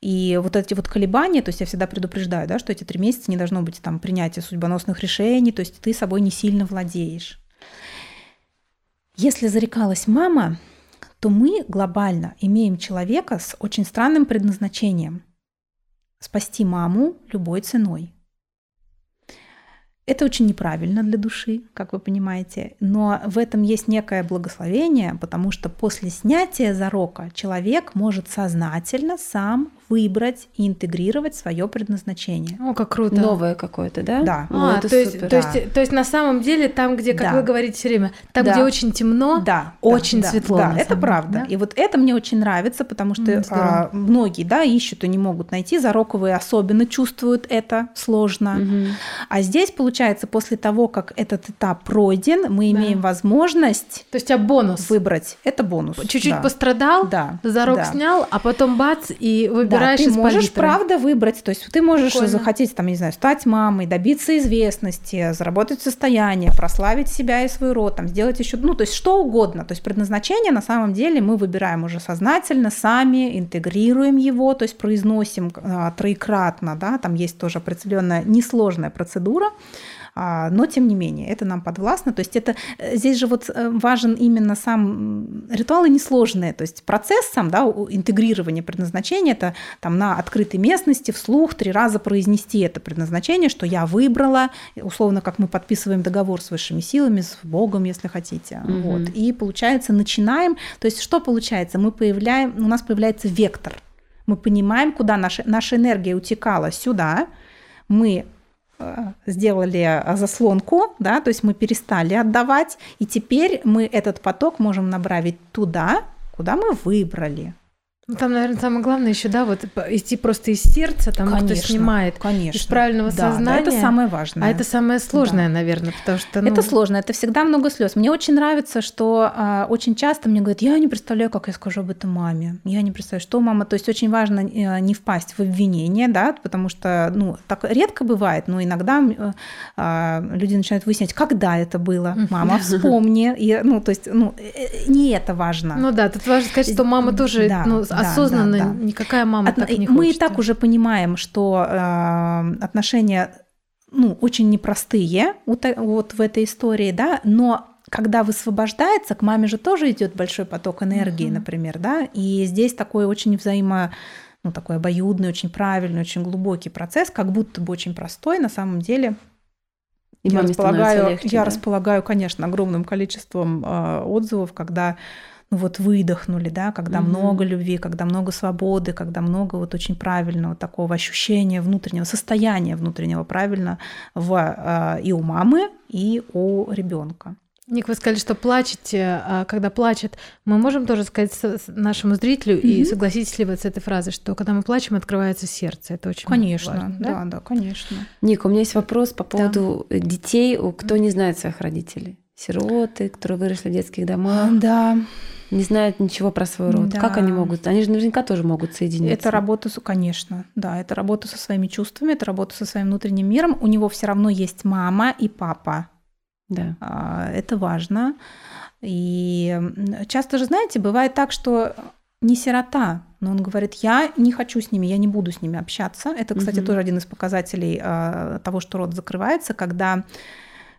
И вот эти вот колебания, то есть я всегда предупреждаю, да, что эти три месяца не должно быть там принятия судьбоносных решений, то есть ты собой не сильно владеешь. Если зарекалась мама, то мы глобально имеем человека с очень странным предназначением – спасти маму любой ценой. Это очень неправильно для души, как вы понимаете, но в этом есть некое благословение, потому что после снятия зарока человек может сознательно сам выбрать и интегрировать свое предназначение. О, как круто. Новое какое-то, да? Да. А, это то, есть, супер. то, есть, то есть на самом деле там, где, как Да. вы говорите все время, там, Да. где очень темно, Да, очень да, светло. Да, это самом правда. да? И вот это мне очень нравится, потому что здорово. а, многие, да, ищут и не могут найти. Зароковые особенно чувствуют это сложно. Мгм. А здесь, получается, после того, как этот этап пройден, мы Да. имеем возможность То есть у тебя бонус. выбрать. Это бонус. Чуть-чуть да. пострадал, Да. зарок да. снял, а потом бац, и Да, выбираешь ты из можешь палитры. правда выбрать, то есть ты можешь Прикольно. захотеть, там, не знаю, стать мамой, добиться известности, заработать состояние, прославить себя и свой род, там, сделать еще, ну, то есть что угодно. То есть предназначение на самом деле мы выбираем уже сознательно, сами интегрируем его, то есть произносим а, троекратно, да, там есть тоже определенная несложная процедура, но тем не менее это нам подвластно. То есть это э, здесь же вот э, важен именно сам ритуалы несложные, то есть процесс сам, да, интегрирования предназначения, это там на открытой местности вслух три раза произнести это предназначение, что я выбрала, условно, как мы подписываем договор с высшими силами, с Богом, если хотите. Мгм. Вот. И получается начинаем, то есть что получается? Мы появляем, у нас появляется вектор. Мы понимаем, куда наша, наша энергия утекала сюда, мы сделали э, заслонку, да, то есть мы перестали отдавать, и теперь мы этот поток можем направить туда, куда мы выбрали. Ну, там, наверное, самое главное еще, да, вот идти просто из сердца, кто Конечно, снимает конечно. из правильного Да, да, сознания. это самое важное. А это самое сложное, наверное, потому что... ну, Это сложно, это всегда много слез. Мне очень нравится, что а, очень часто мне говорят, я не представляю, как я скажу об этом маме. Я не представляю, что мама. То есть очень важно э, не впасть в обвинение, да, потому что, ну, так редко бывает, но иногда э, а, люди начинают выяснять, когда это было. Мама, вспомни. И, ну, то есть, ну, э, не это важно. Ну да, тут важно сказать, что мама тоже Да, ну, да, осознанно, да, да. никакая мама От- так не мы хочет. и так уже понимаем, что э, отношения ну, очень непростые вот в этой истории, да, но когда высвобождается, к маме же тоже идет большой поток энергии, Мгм. например, да, и здесь такой очень взаимо ну, такой обоюдный, очень правильный, очень глубокий процесс, как будто бы очень простой, на самом деле И я располагаю, легче, я да? располагаю, конечно, огромным количеством э, отзывов, когда ну вот выдохнули, да, когда Мгм. много любви, когда много свободы, когда много вот очень правильного такого ощущения внутреннего состояния внутреннего правильно в э, и у мамы, и у ребенка. Ник, вы сказали, что плачете, а когда плачет, мы можем тоже сказать нашему зрителю, и Мгм. согласитесь ли вы с этой фразой, что когда мы плачем, открывается сердце. Это очень Конечно, важно, да, да, конечно. Ника, у меня есть вопрос по поводу детей, у- кто не знает своих родителей. Сироты, которые выросли в детских домах, Да, не знают ничего про свой род. Как Да. они могут? Они же наверняка тоже могут соединиться. Это работа, конечно, да, это работа со своими чувствами, это работа со своим внутренним миром. У него все равно есть мама и папа. Да. А, Это важно. И часто же, знаете, бывает так, что не сирота, но он говорит, я не хочу с ними, я не буду с ними общаться. Это, кстати, Мгм. тоже один из показателей а, того, что род закрывается, когда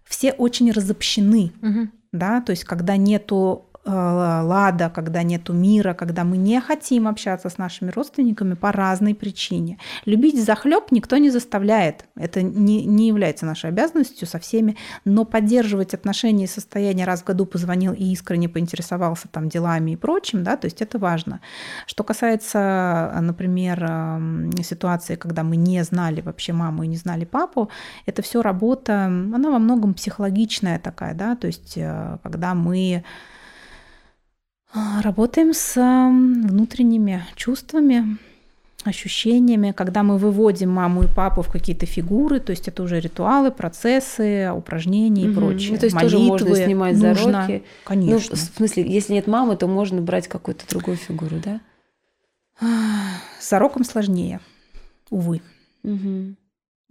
все очень разобщены, Мгм. да, то есть когда нету лада, когда нету мира, когда мы не хотим общаться с нашими родственниками по разной причине. Любить захлеб никто не заставляет. Это не, не является нашей обязанностью со всеми, но поддерживать отношения и состояние раз в году позвонил и искренне поинтересовался там делами и прочим, да, то есть это важно. Что касается, например, эм, ситуации, когда мы не знали вообще маму и не знали папу, это все работа, она во многом психологичная такая, да, то есть э, когда мы работаем с внутренними чувствами, ощущениями, когда мы выводим маму и папу в какие-то фигуры, то есть это уже ритуалы, процессы, упражнения и Мгм. прочее. Ну, то есть тоже можно Молитвы снимать нужно, зароки. Конечно. Ну, в смысле, если нет мамы, то можно брать какую-то другую фигуру, да? С зароком сложнее. Увы. Угу.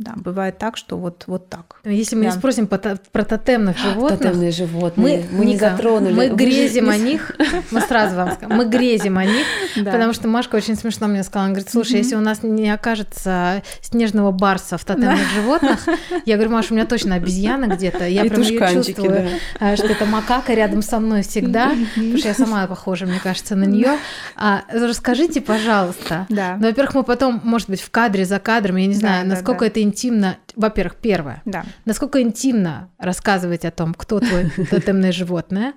Да, бывает так, что вот, вот так. Если мы да. не спросим про, тотемных животных, тотемные животные, мы, мы не затронули. Мы грезим о них, мы сразу вам скажем, мы грезим о них, потому что Машка очень смешно мне сказала, она говорит, слушай, если у нас не окажется снежного барса в тотемных животных, я говорю, Маша, у меня точно обезьяна где-то, я прям ее чувствую, а, что это макака рядом со мной всегда, потому что я сама похожа, мне кажется, на нее. А, расскажите, пожалуйста, да. ну, во-первых, мы потом, может быть, в кадре, за кадром, я не знаю, насколько это интимно, во-первых, первое, да. насколько интимно рассказывать о том, кто твой тотемное животное,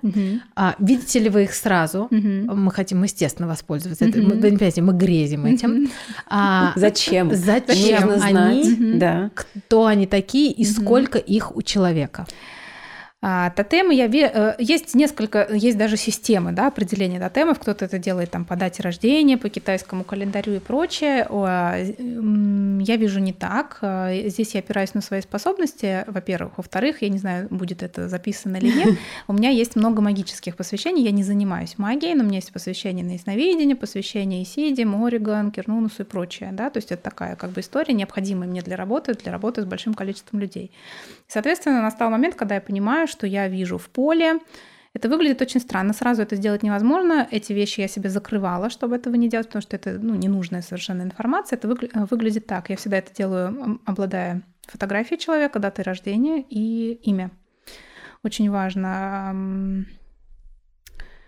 а, видите ли вы их сразу, мы хотим, естественно, воспользоваться этим, вы понимаете, мы грезим этим. А, зачем? Зачем они, кто они такие и сколько их у человека? А, тотемы, я, э, есть несколько, есть даже системы да, определения тотемов, кто-то это делает там, по дате рождения, по китайскому календарю и прочее. Я вижу не так. А, здесь я опираюсь на свои способности, во-первых. Во-вторых, я не знаю, будет это записано или нет. У меня есть много магических посвящений, я не занимаюсь магией, но у меня есть посвящение на ясновидение, посвящение Исиде, Мориган, Кернунусу и прочее. Да? То есть это такая как бы история, необходимая мне для работы, для работы с большим количеством людей. Соответственно, настал момент, когда я понимаю, что я вижу в поле. Это выглядит очень странно. Сразу это сделать невозможно. Эти вещи я себе закрывала, чтобы этого не делать, потому что это ну, ненужная совершенно информация. Это выгля- выглядит так. Я всегда это делаю, обладая фотографией человека, датой рождения и имя. Очень важно.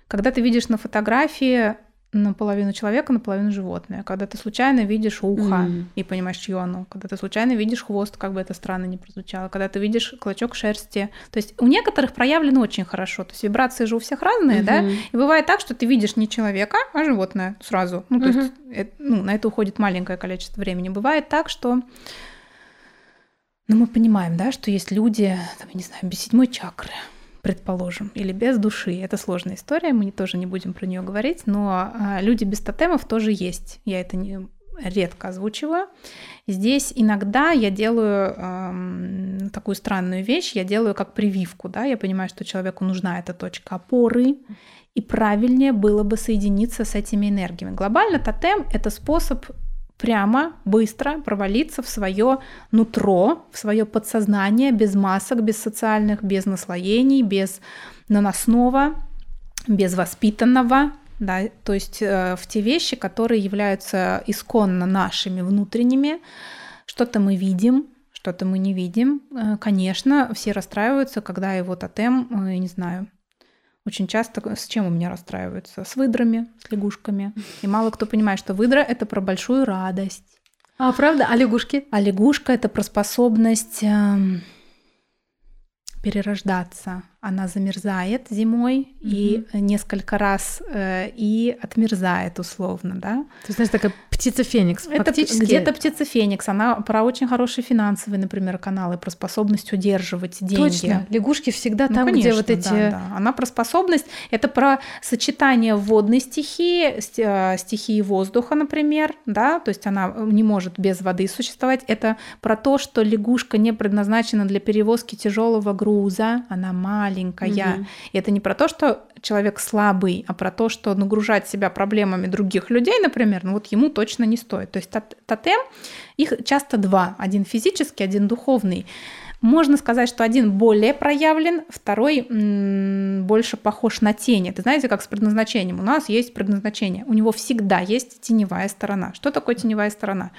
Когда ты видишь на фотографии наполовину человека, наполовину животное. Когда ты случайно видишь ухо mm. и понимаешь, чье оно. Когда ты случайно видишь хвост, как бы это странно не прозвучало. Когда ты видишь клочок шерсти. То есть у некоторых проявлено очень хорошо. То есть вибрации же у всех разные, mm-hmm. да? И бывает так, что ты видишь не человека, а животное сразу. Ну, то mm-hmm. есть это, ну, на это уходит маленькое количество времени. Бывает так, что ну, мы понимаем, да, что есть люди, там, я не знаю, без седьмой чакры, предположим, или без души. Это сложная история, мы тоже не будем про нее говорить, но а, люди без тотемов тоже есть. Я это не редко озвучиваю. Здесь иногда я делаю эм, такую странную вещь, я делаю как прививку, да, я понимаю, что человеку нужна эта точка опоры, и правильнее было бы соединиться с этими энергиями. Глобально тотем — это способ прямо, быстро провалиться в свое нутро, в свое подсознание, без масок, без социальных, без наслоений, без наносного, без воспитанного, да, то есть э, в те вещи, которые являются исконно нашими внутренними, что-то мы видим, что-то мы не видим. Э, конечно, все расстраиваются, когда его тотем, э, я не знаю, очень часто с чем у меня расстраиваются? С выдрами, с лягушками. И мало кто понимает, что выдра — это про большую радость. А, правда? А лягушки? А лягушка — это про способность э, перерождаться, она замерзает зимой mm-hmm. и несколько раз э, и отмерзает условно, да. То есть, знаешь, такая птица Феникс. Это где-то птица Феникс. Она про очень хорошие финансовые, например, каналы, про способность удерживать деньги. Точно. Лягушки всегда ну, там, конечно, где вот эти. Да, да. Она про способность. Это про сочетание водной стихии, э, стихии воздуха, например, да. То есть она не может без воды существовать. Это про то, что лягушка не предназначена для перевозки тяжелого груза. Она маленькая маленькая. Угу. И это не про то, что человек слабый, а про то, что нагружать себя проблемами других людей, например, ну вот ему точно не стоит. То есть тотем, их часто два. Один физический, один духовный. Можно сказать, что один более проявлен, второй м- больше похож на тень. Это знаете, как с предназначением. У нас есть предназначение. У него всегда есть теневая сторона. Что такое теневая сторона?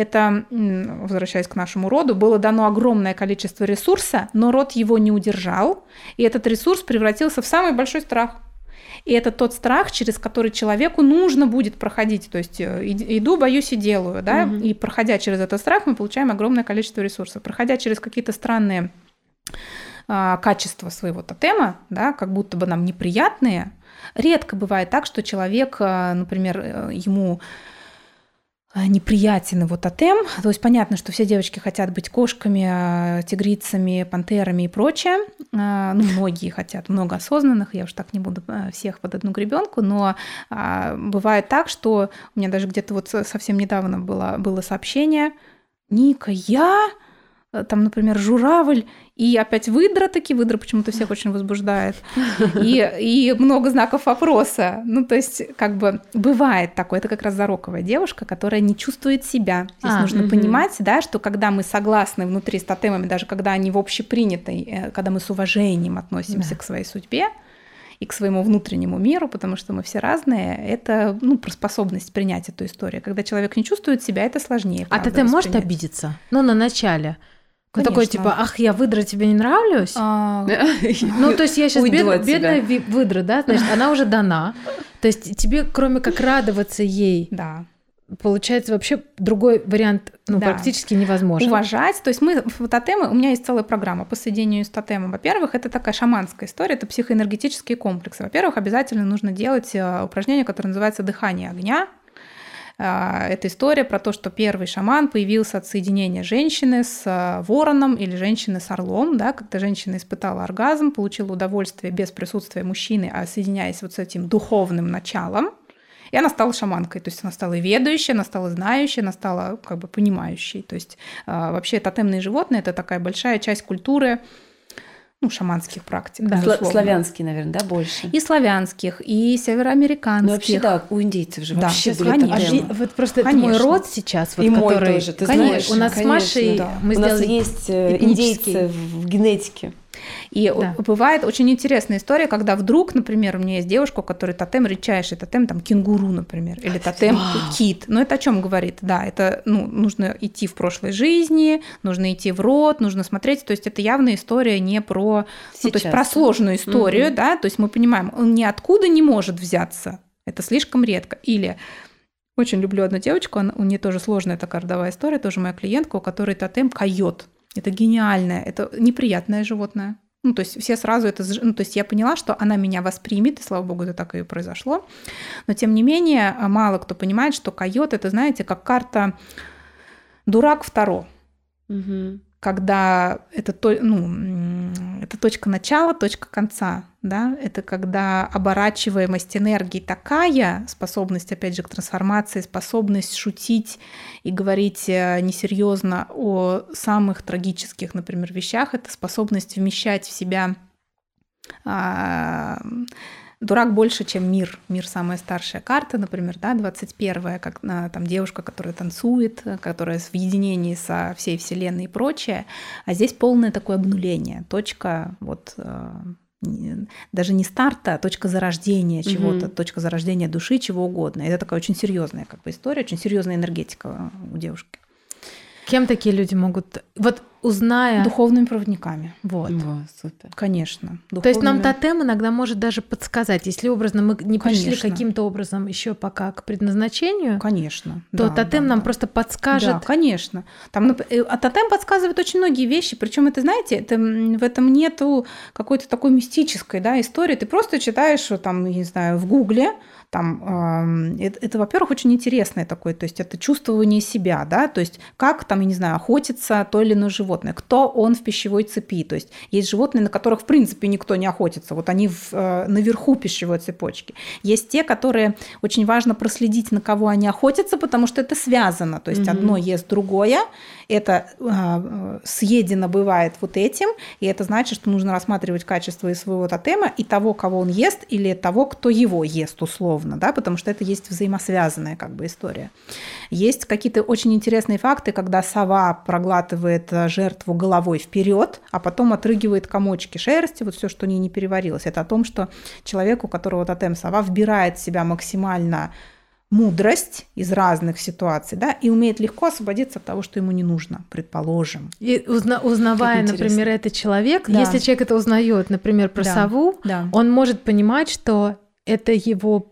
Это, возвращаясь к нашему роду, было дано огромное количество ресурса, но род его не удержал, и этот ресурс превратился в самый большой страх. И это тот страх, через который человеку нужно будет проходить. То есть э, иду, боюсь и делаю. Да? Угу. И проходя через этот страх, мы получаем огромное количество ресурсов. Проходя через какие-то странные а, качества своего тотема, да, как будто бы нам неприятные, редко бывает так, что человек, а, например, э, ему Э, неприятен его тотем. То есть понятно, что все девочки хотят быть кошками, э, тигрицами, пантерами и прочее. Э, ну, многие хотят, много осознанных, я уж так не буду всех под одну гребенку, но бывает так, что у меня даже где-то вот совсем недавно было, было сообщение, Ника, я Э, там, например, журавль, и опять выдра таки, выдра почему-то всех очень возбуждает, и, и много знаков вопроса. Ну, то есть, как бы, бывает такое, это как раз зароковая девушка, которая не чувствует себя. Здесь а, нужно угу. понимать, да, что когда мы согласны внутри с тотемами, даже когда они в общепринятой, э, когда мы с уважением относимся да. к своей судьбе, и к своему внутреннему миру, потому что мы все разные, это ну, про способность принять эту историю. Когда человек не чувствует себя, это сложнее. А ты может обидеться? Ну, на начале. Ну, такой типа, ах, я выдра тебе не нравлюсь? А... Ну, то есть я сейчас бед, бедная выдра, да, значит, она уже дана. То есть тебе, кроме как радоваться ей, да. получается вообще другой вариант, ну, да. практически невозможен. Уважать, то есть мы в тотемы, у меня есть целая программа по соединению с тотемом. Во-первых, это такая шаманская история, это психоэнергетические комплексы. Во-первых, обязательно нужно делать э, упражнение, которое называется дыхание огня, это история про то, что первый шаман появился от соединения женщины с а, вороном или женщины с орлом, да, когда женщина испытала оргазм, получила удовольствие без присутствия мужчины, а соединяясь вот с этим духовным началом, и она стала шаманкой, то есть она стала ведущей, она стала знающей, она стала как бы понимающей. То есть а, вообще тотемные животные – это такая большая часть культуры, ну, шаманских практик. Да. Славянские, наверное, да, больше? И славянских, и североамериканских. Ну, вообще, да, у индейцев же да, вообще были конечно. А, вот просто конечно. это мой род сейчас, вот, и который... мой тоже, ты конечно, знаешь. У нас конечно, с Машей да. мы у сделали нас есть э, индейцы в генетике. И да. бывает очень интересная история, когда вдруг, например, у меня есть девушка, у которой тотем редчайший, тотем там кенгуру, например, или тотем Вау. кит. Но это о чем говорит? Да, это ну, нужно идти в прошлой жизни, нужно идти в род, нужно смотреть. То есть это явная история не про, ну, то есть про сложную историю, угу. да, то есть мы понимаем, он ниоткуда не может взяться. Это слишком редко. Или очень люблю одну девочку, она, у нее тоже сложная такая родовая история, тоже моя клиентка, у которой тотем койот. Это гениальное, это неприятное животное. Ну, то есть все сразу это... Ну, то есть я поняла, что она меня воспримет, и слава богу, это так и произошло. Но тем не менее, мало кто понимает, что койот — это, знаете, как карта «дурак второ». Угу когда это, ну, это точка начала, точка конца, да, это когда оборачиваемость энергии такая, способность, опять же, к трансформации, способность шутить и говорить э, несерьезно о самых трагических, например, вещах, это способность вмещать в себя а, Дурак больше, чем мир. Мир самая старшая карта, например, да, 21-я, как там девушка, которая танцует, которая в единении со всей вселенной и прочее. А здесь полное такое обнуление. Точка вот э, даже не старта, а точка зарождения чего-то, угу. точка зарождения души, чего угодно. Это такая очень серьезная как бы история, очень серьезная энергетика у девушки. Кем такие люди могут... Вот узная... Духовными проводниками. Вот. О, супер. Конечно. Духовными... То есть нам тотем иногда может даже подсказать, если образно мы не Конечно. пришли каким-то образом еще пока к предназначению. Конечно. То да, тотем да, нам да. просто подскажет. Да, конечно. Там, э, а тотем подсказывает очень многие вещи, причем это, знаете, это, в этом нету какой-то такой мистической да, истории. Ты просто читаешь, там, не знаю, в Гугле, там, это, это, во-первых, очень интересное такое, то есть это чувствование себя, да, то есть как там, я не знаю, охотится то или иное животное, кто он в пищевой цепи, то есть есть животные, на которых, в принципе, никто не охотится, вот они в, э, наверху пищевой цепочки. Есть те, которые очень важно проследить, на кого они охотятся, потому что это связано, то есть mm-hmm. одно ест другое, это э, съедено бывает вот этим, и это значит, что нужно рассматривать качество своего тотема и того, кого он ест, или того, кто его ест, условно, да, потому что это есть взаимосвязанная как бы история. Есть какие-то очень интересные факты, когда сова проглатывает э, жертву головой вперед, а потом отрыгивает комочки шерсти, вот все, что не, не переварилось. Это о том, что человек, у которого тотем сова, вбирает в себя максимально мудрость из разных ситуаций, да, и умеет легко освободиться от того, что ему не нужно, предположим. И узна, узнавая, например, этот человек, да. если человек это узнает, например, про да. сову, да. он может понимать, что это его...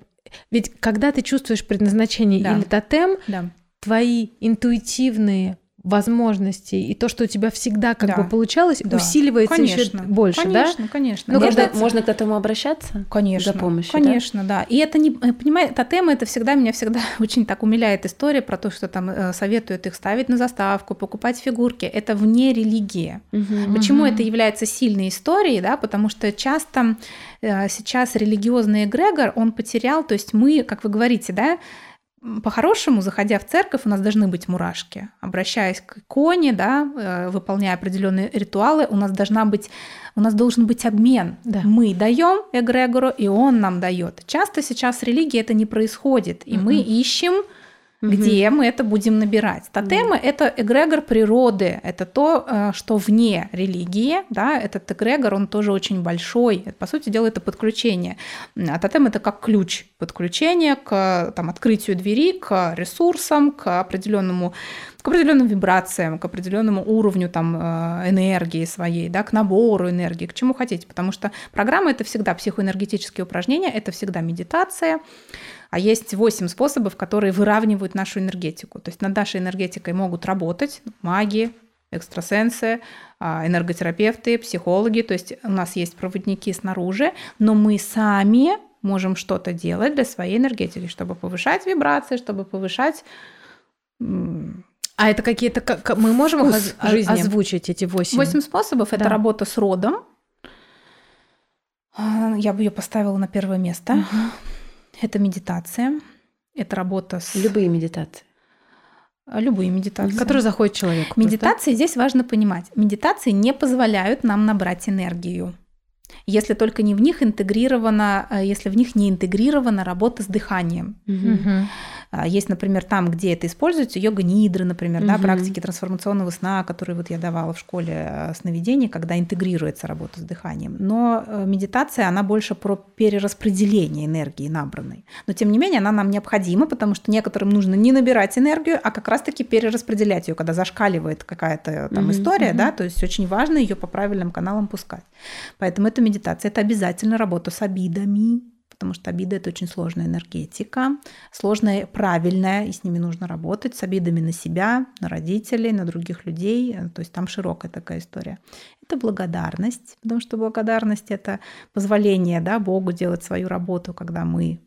Ведь когда ты чувствуешь предназначение да. или тотем, да. твои интуитивные возможностей и то, что у тебя всегда как да. бы получалось, да. усиливается конечно. еще больше, конечно, да? Конечно, Но можно, когда... можно к этому обращаться? Конечно. За помощью, Конечно, да? да. И это не, э, понимаете, тотемы, это всегда меня всегда очень так умиляет история про то, что там э, советуют их ставить на заставку, покупать фигурки. Это вне религии. Угу, Почему угу. это является сильной историей, да? Потому что часто э, сейчас религиозный эгрегор, он потерял, то есть мы, как вы говорите, да, по-хорошему, заходя в церковь, у нас должны быть мурашки. Обращаясь к иконе, да, э, выполняя определенные ритуалы, у нас должна быть, у нас должен быть обмен. Да. Мы даем эгрегору, и он нам дает. Часто сейчас в религии это не происходит, и угу. мы ищем угу. где мы это будем набирать. Тотемы угу. это эгрегор природы, это то, э, что вне религии, да, этот эгрегор, он тоже очень большой, по сути дела это подключение. А тотем это как ключ подключения к там, открытию двери, к ресурсам, к определенному к определенным вибрациям, к определенному уровню там, э, энергии своей, да, к набору энергии, к чему хотите. Потому что программа это всегда психоэнергетические упражнения, это всегда медитация, а есть 8 способов, которые выравнивают нашу энергетику. То есть над нашей энергетикой могут работать маги, экстрасенсы, а, энерготерапевты, психологи. То есть у нас есть проводники снаружи, но мы сами можем что-то делать для своей энергетики, чтобы повышать вибрации, чтобы повышать а это какие-то... Мы можем их жизни. озвучить, эти восемь? Восемь способов. Да. Это работа с родом. А, я бы ее поставила на первое место. Угу. Это медитация, это работа с... Любые медитации. Любые медитации. В которые заходит человек. Медитации здесь важно понимать. Медитации не позволяют нам набрать энергию. Если только не в них интегрирована, э, если в них не интегрирована работа с дыханием. Угу. А, есть, например, там, где это используется, йога-нидры, например, угу. да, практики трансформационного сна, которые вот я давала в школе э, сновидений, когда интегрируется работа с дыханием. Но э, медитация, она больше про перераспределение энергии набранной. Но, тем не менее, она нам необходима, потому что некоторым нужно не набирать энергию, а как раз-таки перераспределять ее, когда зашкаливает какая-то там угу. история, угу. да, то есть очень важно ее по правильным каналам пускать. Поэтому это медитация, это обязательно работа с обидами, потому что обида это очень сложная энергетика, сложная, правильная, и с ними нужно работать, с обидами на себя, на родителей, на других людей, то есть там широкая такая история. Это благодарность, потому что благодарность это позволение да, Богу делать свою работу, когда мы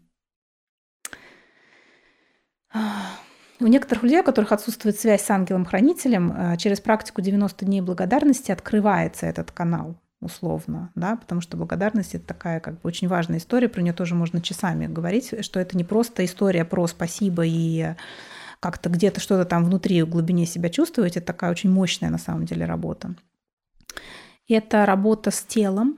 у некоторых людей, у которых отсутствует связь с ангелом-хранителем, э, через практику 90 дней благодарности открывается этот канал условно, да, потому что благодарность это такая как бы очень важная история, про нее тоже можно часами говорить, что это не просто история про спасибо и как-то где-то что-то там внутри, в глубине себя чувствовать, это такая очень мощная на самом деле работа. Это работа с телом,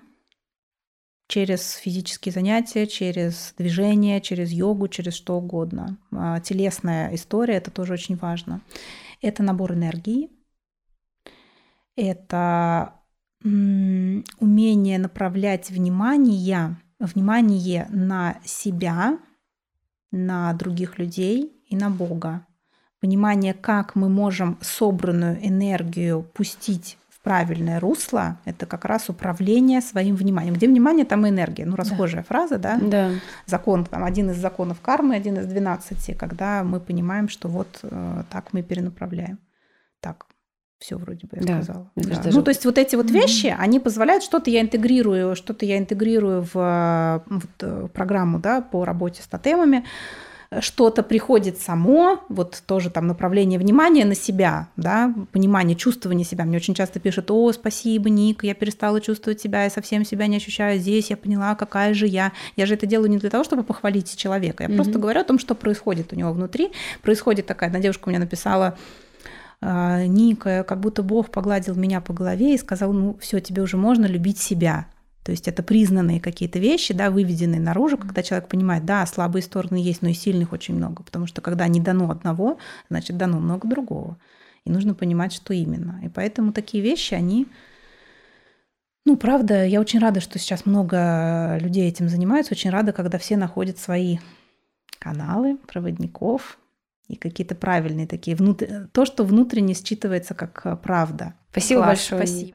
через физические занятия, через движение, через йогу, через что угодно. А, телесная история – это тоже очень важно. Это набор энергии, это умение направлять внимание, внимание на себя, на других людей и на Бога. Понимание, как мы можем собранную энергию пустить в правильное русло, это как раз управление своим вниманием. Где внимание, там и энергия. Ну, расхожая да. фраза, да? Да. Закон, там, один из законов кармы, один из двенадцати, когда мы понимаем, что вот э, так мы перенаправляем. Так, все вроде бы я да, сказала. Да. Даже... Ну, то есть вот эти вот вещи, mm-hmm. они позволяют что-то я интегрирую, что-то я интегрирую в вот, э, программу да, по работе с тотемами, что-то приходит само, вот тоже там направление внимания на себя, да, понимание, чувствование себя. Мне очень часто пишут, о, спасибо, Ник, я перестала чувствовать себя, я совсем себя не ощущаю здесь, я поняла, какая же я. Я же это делаю не для того, чтобы похвалить человека, я mm-hmm. просто говорю о том, что происходит у него внутри. Происходит такая, одна девушка мне написала, а, Ника, как будто Бог погладил меня по голове и сказал, ну все, тебе уже можно любить себя. То есть это признанные какие-то вещи, да, выведенные наружу, когда человек понимает, да, слабые стороны есть, но и сильных очень много, потому что когда не дано одного, значит дано много другого. И нужно понимать, что именно. И поэтому такие вещи, они ну, правда, я очень рада, что сейчас много людей этим занимаются. Очень рада, когда все находят свои каналы проводников, и какие-то правильные такие внутр... то, что внутренне считывается как э, правда. Спасибо Класс, большое. Спасибо.